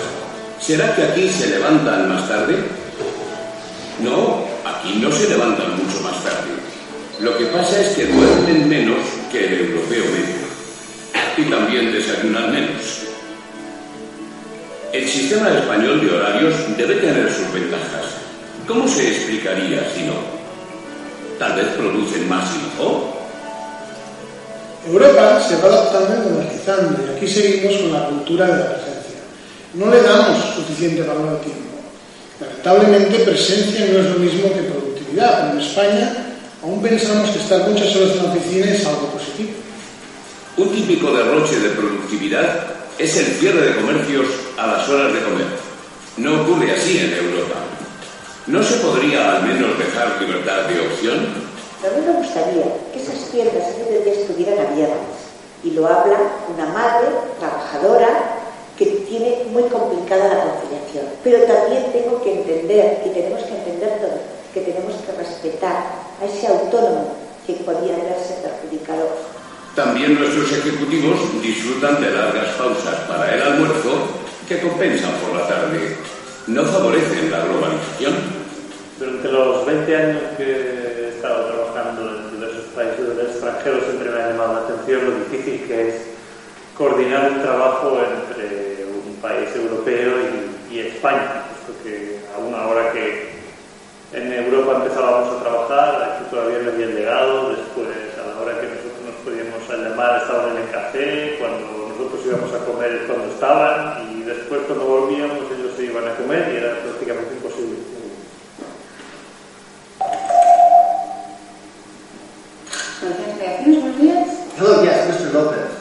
¿Será que aquí se levantan más tarde? No, aquí no se levantan mucho más tarde. Lo que pasa es que duermen menos que el europeo medio. Y también desayunan menos. El sistema español de horarios debe tener sus ventajas. ¿Cómo se explicaría si no? Tal vez producen más hijo. Europa se va adaptando y modernizando y aquí seguimos con la cultura de la presencia. No le damos suficiente valor al tiempo. Lamentablemente presencia no es lo mismo que productividad, pero en España aún pensamos que estar muchas horas en la oficina es algo positivo. Un típico derroche de productividad es el cierre de comercios a las horas de comer. No ocurre así en Europa. ¿No se podría al menos dejar libertad de opción? A mí me gustaría que esas tiendas a día estuvieran abiertas. Y lo habla una madre trabajadora que tiene muy complicada la conciliación. Pero también tengo que entender, y tenemos que entender todos, que tenemos que respetar a ese autónomo que podría verse perjudicado también nuestros ejecutivos disfrutan de largas pausas para el almuerzo que compensan por la tarde. No favorecen la globalización. Durante los 20 años que he estado trabajando en diversos países del extranjero siempre me ha llamado la atención lo difícil que es coordinar un trabajo entre un país europeo y, y España, puesto que aún ahora que en Europa empezábamos a trabajar, aquí todavía no había llegado, después a la hora que nosotros podíamos llamar, estaban en el café, cuando nosotros íbamos a comer cuando estaban y después cuando volvíamos ellos se iban a comer y era prácticamente imposible. Buenos días. Hello, yes, Mr. Lopez.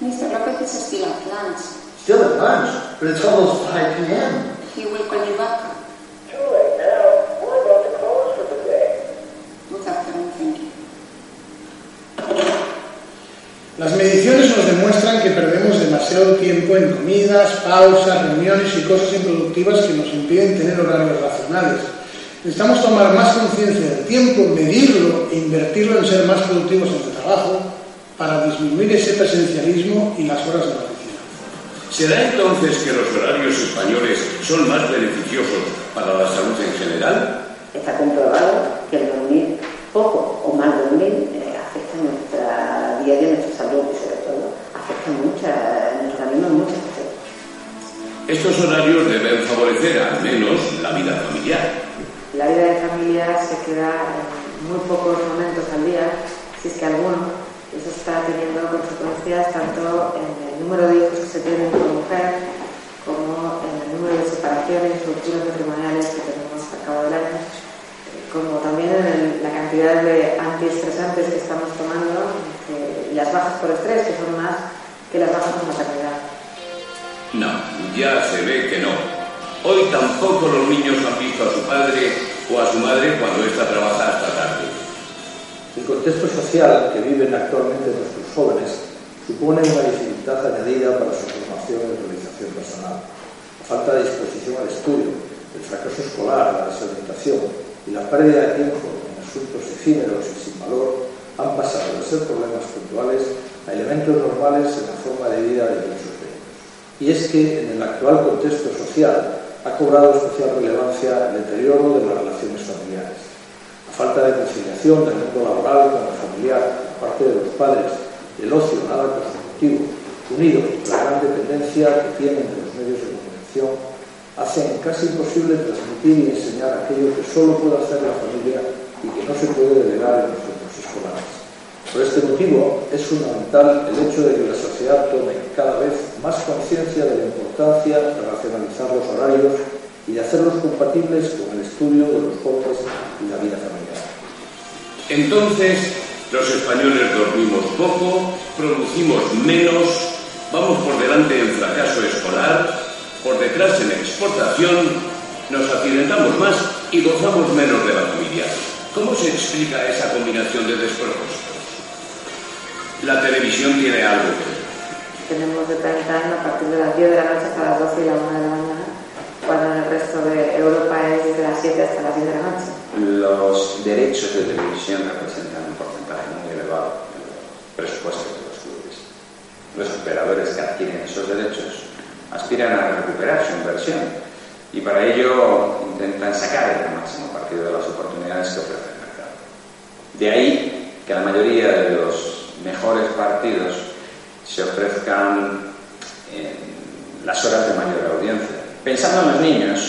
Mr. Lopez is still at lunch. Still at lunch, but it's almost 5 p.m. He will call you back. Las mediciones nos demuestran que perdemos demasiado tiempo en comidas, pausas, reuniones y cosas improductivas que nos impiden tener horarios racionales. Necesitamos tomar más conciencia del tiempo, medirlo e invertirlo en ser más productivos en el trabajo para disminuir ese presencialismo y las horas de la oficina. ¿Será entonces que los horarios españoles son más beneficiosos para la salud en general? Está comprobado que el dormir poco o mal dormir eh, afecta nuestra diaria, nuestra salud y sobre todo afecta mucho a nuestro organismo en muchas cosas. Estos horarios deben favorecer al menos la vida familiar. La vida de familia se queda en muy pocos momentos al día, si es que alguno. Eso está teniendo consecuencias tanto en el número de hijos que se tienen por mujer como en el número de separaciones y rupturas matrimoniales que tenemos a cabo del año como también en la cantidad de antiestresantes que estamos tomando eh, las bajas por estrés, que son más que las bajas por maternidad. No, ya se ve que no. Hoy tampoco los niños han visto a su padre o a su madre cuando ésta trabaja hasta tarde. El contexto social que viven actualmente nuestros jóvenes supone una dificultad añadida para su formación y realización personal. La falta de disposición al estudio, el fracaso escolar, la desorientación, y la pérdida de tiempo en asuntos efímeros y sin valor han pasado de ser problemas puntuales a elementos normales en la forma de vida de muchos de ellos. Y es que en el actual contexto social ha cobrado especial relevancia el deterioro de las relaciones familiares, la falta de conciliación del mundo laboral con el familiar por parte de los padres, el ocio nada constructivo, unido a la gran dependencia que tienen de los medios de comunicación hacen casi imposible transmitir y enseñar aquello que solo puede hacer la familia y que no se puede delegar en los Por este motivo, es fundamental el hecho de que la sociedad tome cada vez más conciencia de la importancia de racionalizar los horarios y de hacerlos compatibles con el estudio de los jóvenes y la vida familiar. Entonces, los españoles dormimos poco, producimos menos, vamos por delante en fracaso escolar, por detrás en exportación, nos accidentamos más y gozamos menos de la familia. ¿Cómo se explica esa combinación de despropósitos? La televisión tiene algo. Tenemos de 30 años a partir de las 10 de la noche hasta las 12 y la 1 de la mañana, cuando en el resto de Europa es desde las 7 hasta las 10 de la noche. Los derechos de televisión representan un porcentaje muy elevado en los presupuestos de los clubes. Los operadores que adquieren esos derechos aspiran a recuperar su inversión y para ello intentan sacar el máximo partido de las oportunidades que ofrece el mercado. De ahí que la mayoría de los mejores partidos se ofrezcan en las horas de mayor audiencia. Pensando en los niños,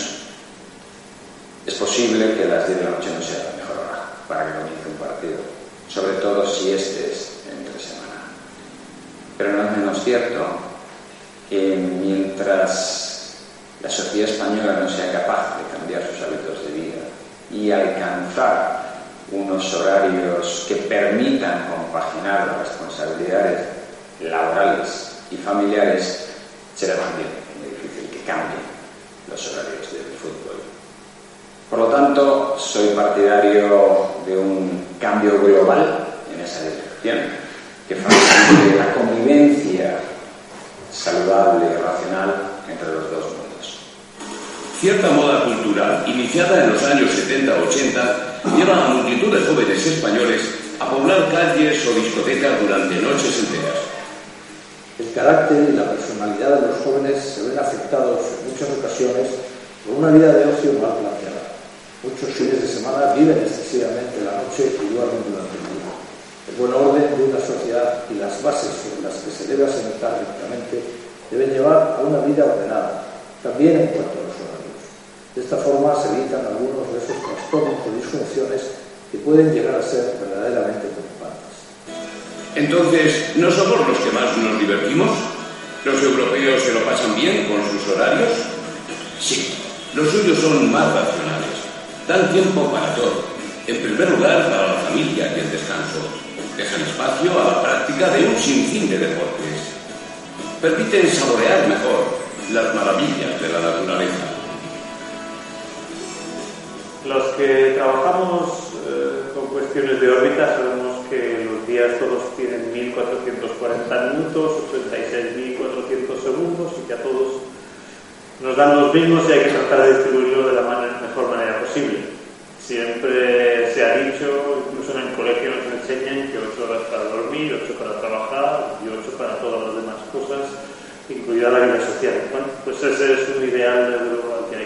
es posible que las 10 de la noche no sea la mejor hora para que comience un partido, sobre todo si este es entre semana. Pero no es menos cierto que mientras la sociedad española no sea capaz de cambiar sus hábitos de vida y alcanzar unos horarios que permitan compaginar las responsabilidades laborales y familiares, será también muy difícil que cambien los horarios del fútbol. Por lo tanto, soy partidario de un cambio global en esa dirección, que facilite la convivencia saludable y racional entre los dos mundos. Cierta moda cultural, iniciada en los años 70-80, lleva a multitud de jóvenes españoles a poblar calles o discotecas durante noches enteras. El carácter y la personalidad de los jóvenes se ven afectados en muchas ocasiones por una vida de ocio mal planteada. Muchos fines de semana viven excesivamente la noche y duermen durante el día. El buen orden de una sociedad y las bases sobre las que se debe asentar rectamente deben llevar a una vida ordenada, también en cuanto a los. De esta forma se evitan algunos de esos trastornos o disfunciones que pueden llegar a ser verdaderamente preocupantes. Entonces, ¿no somos los que más nos divertimos? ¿Los europeos se lo pasan bien con sus horarios? Sí, los suyos son más racionales. Dan tiempo para todo. En primer lugar, para la familia y el descanso. Dejan espacio a la práctica de un sinfín de deportes. Permiten saborear mejor las maravillas de la naturaleza. Los que trabajamos eh, con cuestiones de órbita sabemos que los días todos tienen 1440 minutos, 86.400 segundos y que a todos nos dan los mismos y hay que tratar de distribuirlo de la manera, mejor manera posible. Siempre se ha dicho, incluso en el colegio nos enseñan que 8 horas para dormir, 8 para trabajar y 8 para todas las demás cosas, incluida la vida social. Bueno, pues ese es un ideal de al que hay.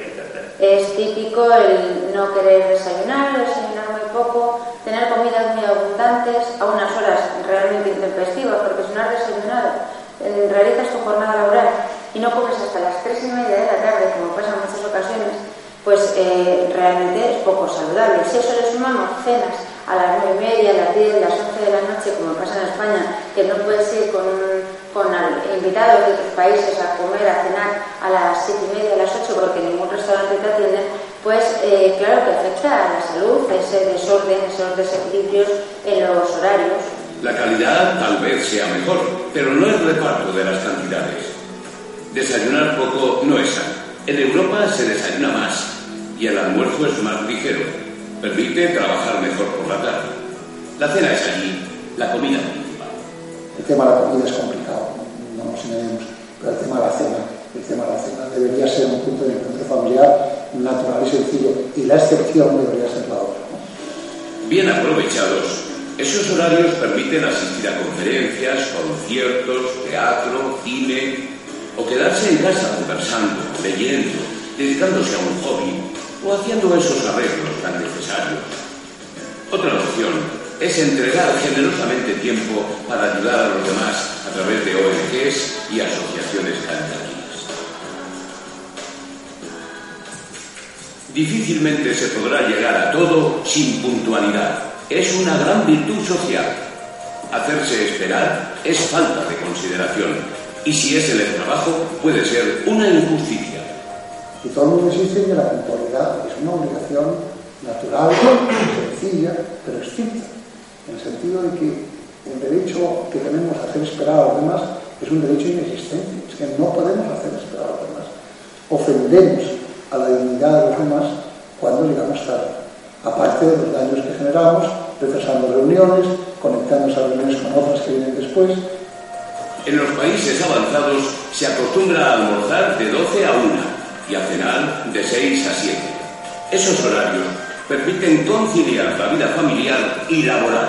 Es típico el no querer desayunar, desayunar muy poco, tener comidas muy abundantes a unas horas realmente intempestivas, porque si no has desayunado, realizas tu jornada laboral y no comes hasta las 3 y media de la tarde, como pasa en muchas ocasiones, pues eh, realmente es poco saludable. Si eso le sumamos cenas a las 9 y media, a las 10, a las 11 de la noche, como pasa en España, que no puedes ir con, con invitados de otros países a comer, a cenar a las 7 y media, a las 8, porque ningún restaurante te atiende, pues eh, claro que afecta a la salud, ese desorden, esos desequilibrios en los horarios. La calidad tal vez sea mejor, pero no el reparto de las cantidades. Desayunar poco no es sano. En Europa se desayuna más y el almuerzo es más ligero. Permite trabajar mejor por la tarde. La cena es allí la comida. El tema de la comida es complicado, no nos engañemos, pero el tema de la cena, el tema de la cena debería ser un punto de encuentro familiar natural y sencillo y la excepción debería ser la otra. Bien aprovechados, esos horarios permiten asistir a conferencias, conciertos, teatro, cine, o quedarse en casa conversando, leyendo, dedicándose a un hobby o haciendo esos arreglos tan necesarios. Otra opción es entregar generosamente tiempo para ayudar a los demás a través de ONGs y asociaciones caritativas. Difícilmente se podrá llegar a todo sin puntualidad. Es una gran virtud social. Hacerse esperar es falta de consideración. Y si es el trabajo, puede ser una injusticia. Y todo el mundo que la puntualidad es una obligación natural, sencilla, pero estricta. En el sentido de que el derecho que tenemos a hacer esperar a los demás es un derecho inexistente. Es que no podemos hacer esperar a los demás. Ofendemos a la dignidad de los demás cuando llegamos tarde. Aparte de los daños que generamos, retrasando reuniones, conectando esas reuniones con otras que vienen después. En los países avanzados se acostumbra a almorzar de 12 a 1 y a cenar de 6 a 7. Esos horarios permiten conciliar la vida familiar y laboral.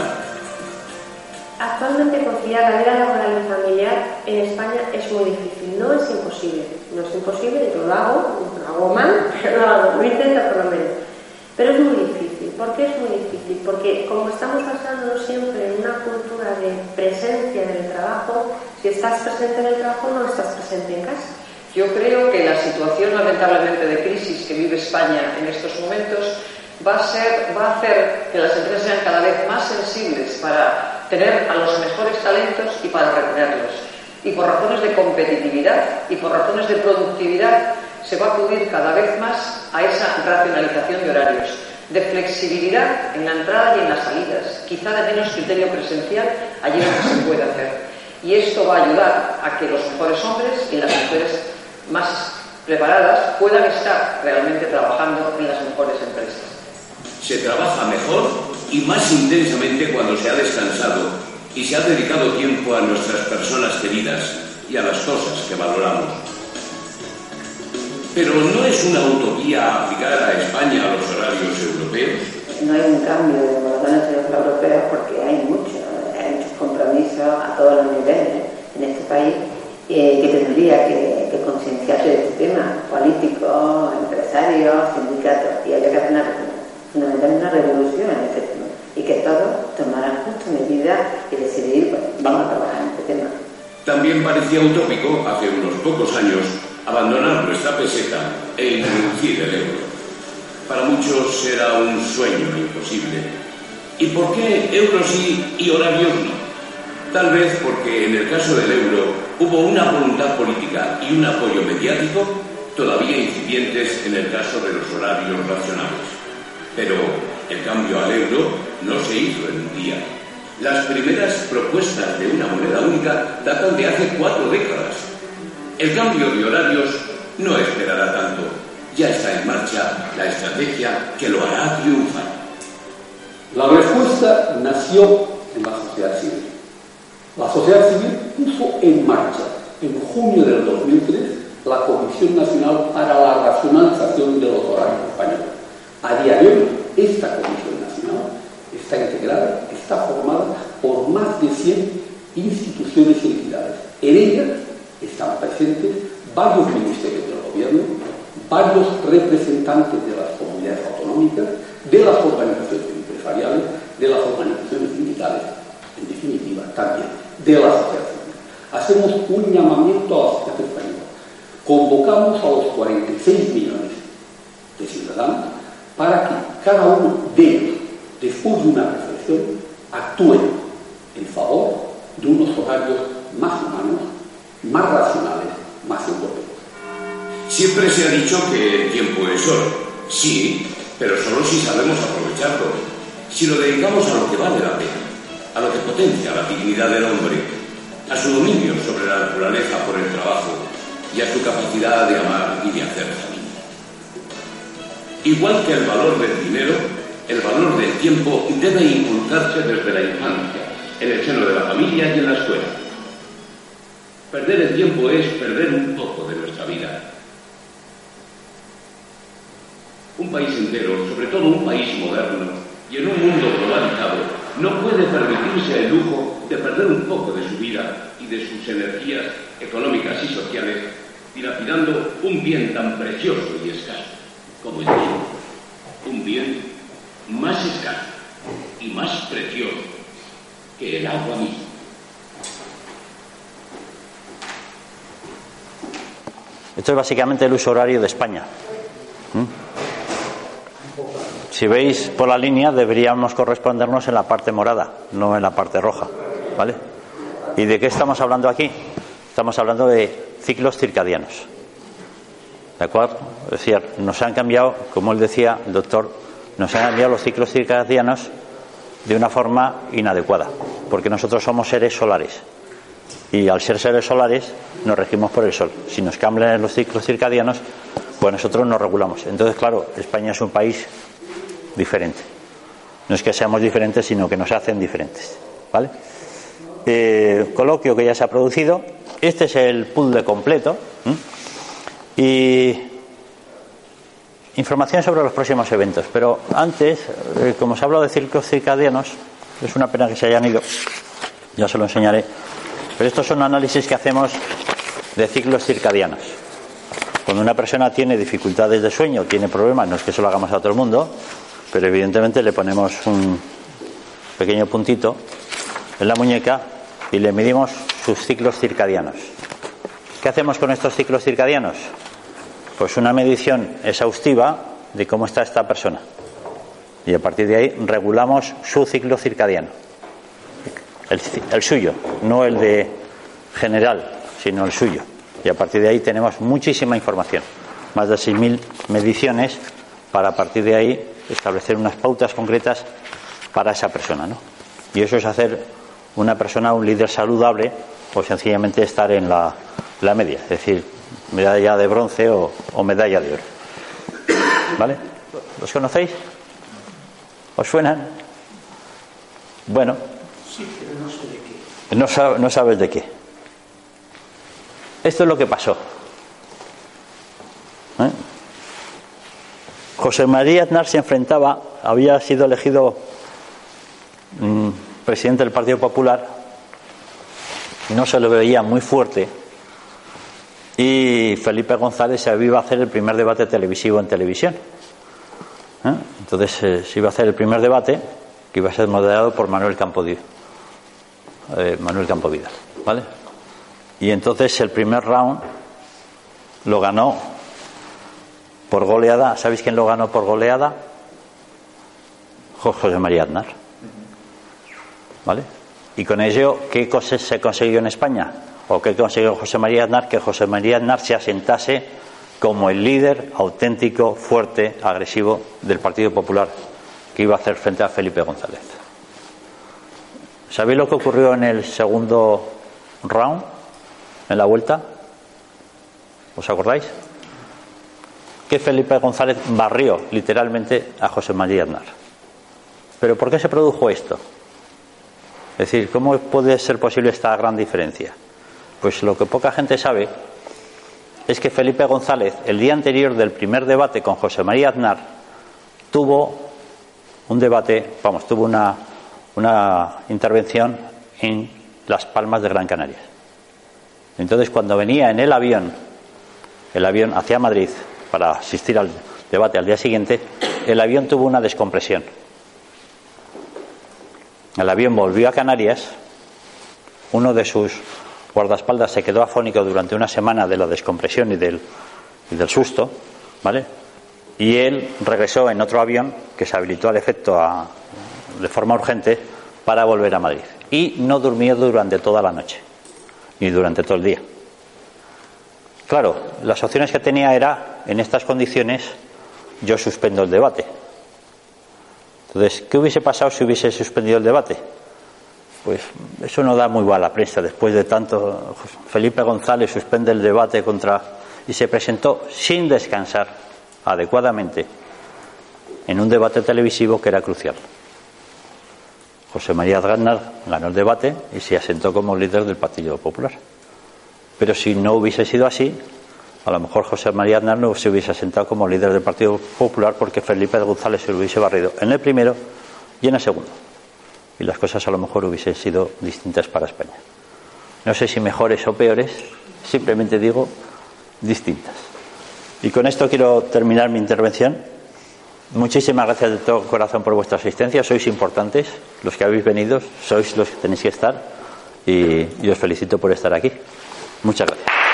Actualmente conciliar la vida laboral y familiar en España es muy difícil, no es imposible. No es imposible, yo lo hago, lo hago mal, (laughs) pero lo hago, lo intento por lo menos. Pero es muy difícil. ¿Por qué es muy difícil? Porque como estamos basándonos siempre en una cultura de presencia en el trabajo, si estás presente en el trabajo no estás presente en casa. Yo creo que la situación lamentablemente de crisis que vive España en estos momentos va a, va a hacer que las empresas sean cada vez más sensibles para tener a los mejores talentos y para retenerlos. Y por razones de competitividad y por razones de productividad se va a acudir cada vez más a esa racionalización de horarios, de flexibilidad en la entrada y en las salidas, quizá de menos criterio presencial allí donde se puede hacer. Y esto va a ayudar a que los mejores hombres y las mujeres más preparadas puedan estar realmente trabajando en las mejores empresas. Se trabaja mejor y más intensamente cuando se ha descansado y se ha dedicado tiempo a nuestras personas queridas y a las cosas que valoramos. Pero no es una utopía aplicar a España a los horarios europeos. No hay un cambio de modalidades europeos porque hay mucho, hay muchos compromisos a todos los niveles en este país eh, que tendría que, concienciarse de este tema, políticos, empresarios, sindicatos, y habría que hacer una revolución en tema y que todos tomaran justo medidas y decidir, pues, vamos a trabajar en este tema. También parecía utópico hace unos pocos años abandonar nuestra peseta e introducir el euro. Para muchos era un sueño imposible. ¿Y por qué euro sí y horarios no? Tal vez porque en el caso del euro hubo una voluntad política y un apoyo mediático todavía incipientes en el caso de los horarios racionales. Pero el cambio al euro no se hizo en un día. Las primeras propuestas de una moneda única datan de hace cuatro décadas el cambio de horarios no esperará tanto. Ya está en marcha la estrategia que lo hará triunfar. La respuesta nació en la sociedad civil. La sociedad civil puso en marcha en junio del 2003 la Comisión Nacional para la Racionalización de los Horarios Españoles. A día de hoy, esta Comisión Nacional está integrada, está formada por más de 100 instituciones y entidades. En ella están presentes varios ministerios del gobierno, varios representantes de las comunidades autonómicas, de las organizaciones empresariales, de las organizaciones sindicales, en definitiva, también de la sociedad. Hacemos un llamamiento a la sociedad española. Convocamos a los 46 millones de ciudadanos para que cada uno de ellos, después de una reflexión, actúe en favor de unos horarios más humanos, más racionales, más europeos. Siempre se ha dicho que el tiempo es oro. Sí, pero solo si sabemos aprovecharlo. Si lo dedicamos a lo que vale la pena, a lo que potencia la dignidad del hombre, a su dominio sobre la naturaleza por el trabajo y a su capacidad de amar y de hacer familia. Igual que el valor del dinero, el valor del tiempo debe inculcarse desde la infancia, en el seno de la familia y en la escuela. Perder el tiempo es perder un poco de nuestra vida. Un país entero, sobre todo un país moderno y en un mundo globalizado, no puede permitirse el lujo de perder un poco de su vida y de sus energías económicas y sociales dilapidando un bien tan precioso y escaso como el tiempo. Un bien más escaso y más precioso que el agua misma. Esto es básicamente el uso horario de España. Si veis por la línea, deberíamos correspondernos en la parte morada, no en la parte roja. ¿Vale? ¿Y de qué estamos hablando aquí? Estamos hablando de ciclos circadianos. ¿De acuerdo? Es decir, nos han cambiado, como él decía, el doctor, nos han cambiado los ciclos circadianos de una forma inadecuada, porque nosotros somos seres solares. Y al ser seres solares nos regimos por el sol. Si nos cambian los ciclos circadianos, pues nosotros nos regulamos. Entonces, claro, España es un país diferente. No es que seamos diferentes, sino que nos hacen diferentes. ¿Vale? Eh, coloquio que ya se ha producido. Este es el puzzle completo. Y información sobre los próximos eventos. Pero antes, eh, como se ha hablado de ciclos circadianos, es una pena que se hayan ido. Ya se lo enseñaré. Pero estos son análisis que hacemos de ciclos circadianos. Cuando una persona tiene dificultades de sueño, tiene problemas, no es que eso lo hagamos a todo el mundo, pero evidentemente le ponemos un pequeño puntito en la muñeca y le medimos sus ciclos circadianos. ¿Qué hacemos con estos ciclos circadianos? Pues una medición exhaustiva de cómo está esta persona. Y a partir de ahí regulamos su ciclo circadiano. El, suyo, no el de general, sino el suyo. Y a partir de ahí tenemos muchísima información. Más de 6.000 mediciones para a partir de ahí establecer unas pautas concretas para esa persona. ¿no? Y eso es hacer una persona un líder saludable o sencillamente estar en la, la media, es decir, medalla de bronce o, o, medalla de oro. ¿Vale? ¿Los conocéis? ¿Os suenan? Bueno. Sí, pero no sé de qué. No, sab no sabes de qué. Esto es lo que pasó. ¿Eh? José María Aznar se enfrentaba, había sido elegido mmm, presidente del Partido Popular, no se lo veía muy fuerte, y Felipe González se iba a hacer el primer debate televisivo en televisión. ¿Eh? Entonces eh, se iba a hacer el primer debate que iba a ser moderado por Manuel Campo, eh, Manuel Campo Vidal, ¿vale? Y entonces el primer round lo ganó por goleada. ¿Sabéis quién lo ganó por goleada? José María Aznar. ¿Vale? Y con ello, ¿qué cosas se consiguió en España? ¿O qué consiguió José María Aznar? Que José María Aznar se asentase como el líder auténtico, fuerte, agresivo del Partido Popular que iba a hacer frente a Felipe González. ¿Sabéis lo que ocurrió en el segundo round? en la vuelta? ¿Os acordáis? Que Felipe González barrió literalmente a José María Aznar. ¿Pero por qué se produjo esto? Es decir, ¿cómo puede ser posible esta gran diferencia? Pues lo que poca gente sabe es que Felipe González, el día anterior del primer debate con José María Aznar, tuvo un debate, vamos, tuvo una, una intervención en Las Palmas de Gran Canaria. Entonces, cuando venía en el avión, el avión hacia Madrid, para asistir al debate al día siguiente, el avión tuvo una descompresión. El avión volvió a Canarias, uno de sus guardaespaldas se quedó afónico durante una semana de la descompresión y del, y del susto, ¿vale? Y él regresó en otro avión que se habilitó al efecto a, de forma urgente para volver a Madrid. Y no durmió durante toda la noche ni durante todo el día. Claro, las opciones que tenía era, en estas condiciones, yo suspendo el debate. Entonces, ¿qué hubiese pasado si hubiese suspendido el debate? Pues eso no da muy buena prensa. Después de tanto, Felipe González suspende el debate contra y se presentó sin descansar adecuadamente en un debate televisivo que era crucial. José María Aznar ganó el debate y se asentó como líder del Partido Popular. Pero si no hubiese sido así, a lo mejor José María Aznar no se hubiese asentado como líder del Partido Popular porque Felipe González se lo hubiese barrido en el primero y en el segundo. Y las cosas a lo mejor hubiesen sido distintas para España. No sé si mejores o peores, simplemente digo distintas. Y con esto quiero terminar mi intervención. Muchísimas gracias de todo corazón por vuestra asistencia. Sois importantes, los que habéis venido, sois los que tenéis que estar y, y os felicito por estar aquí. Muchas gracias.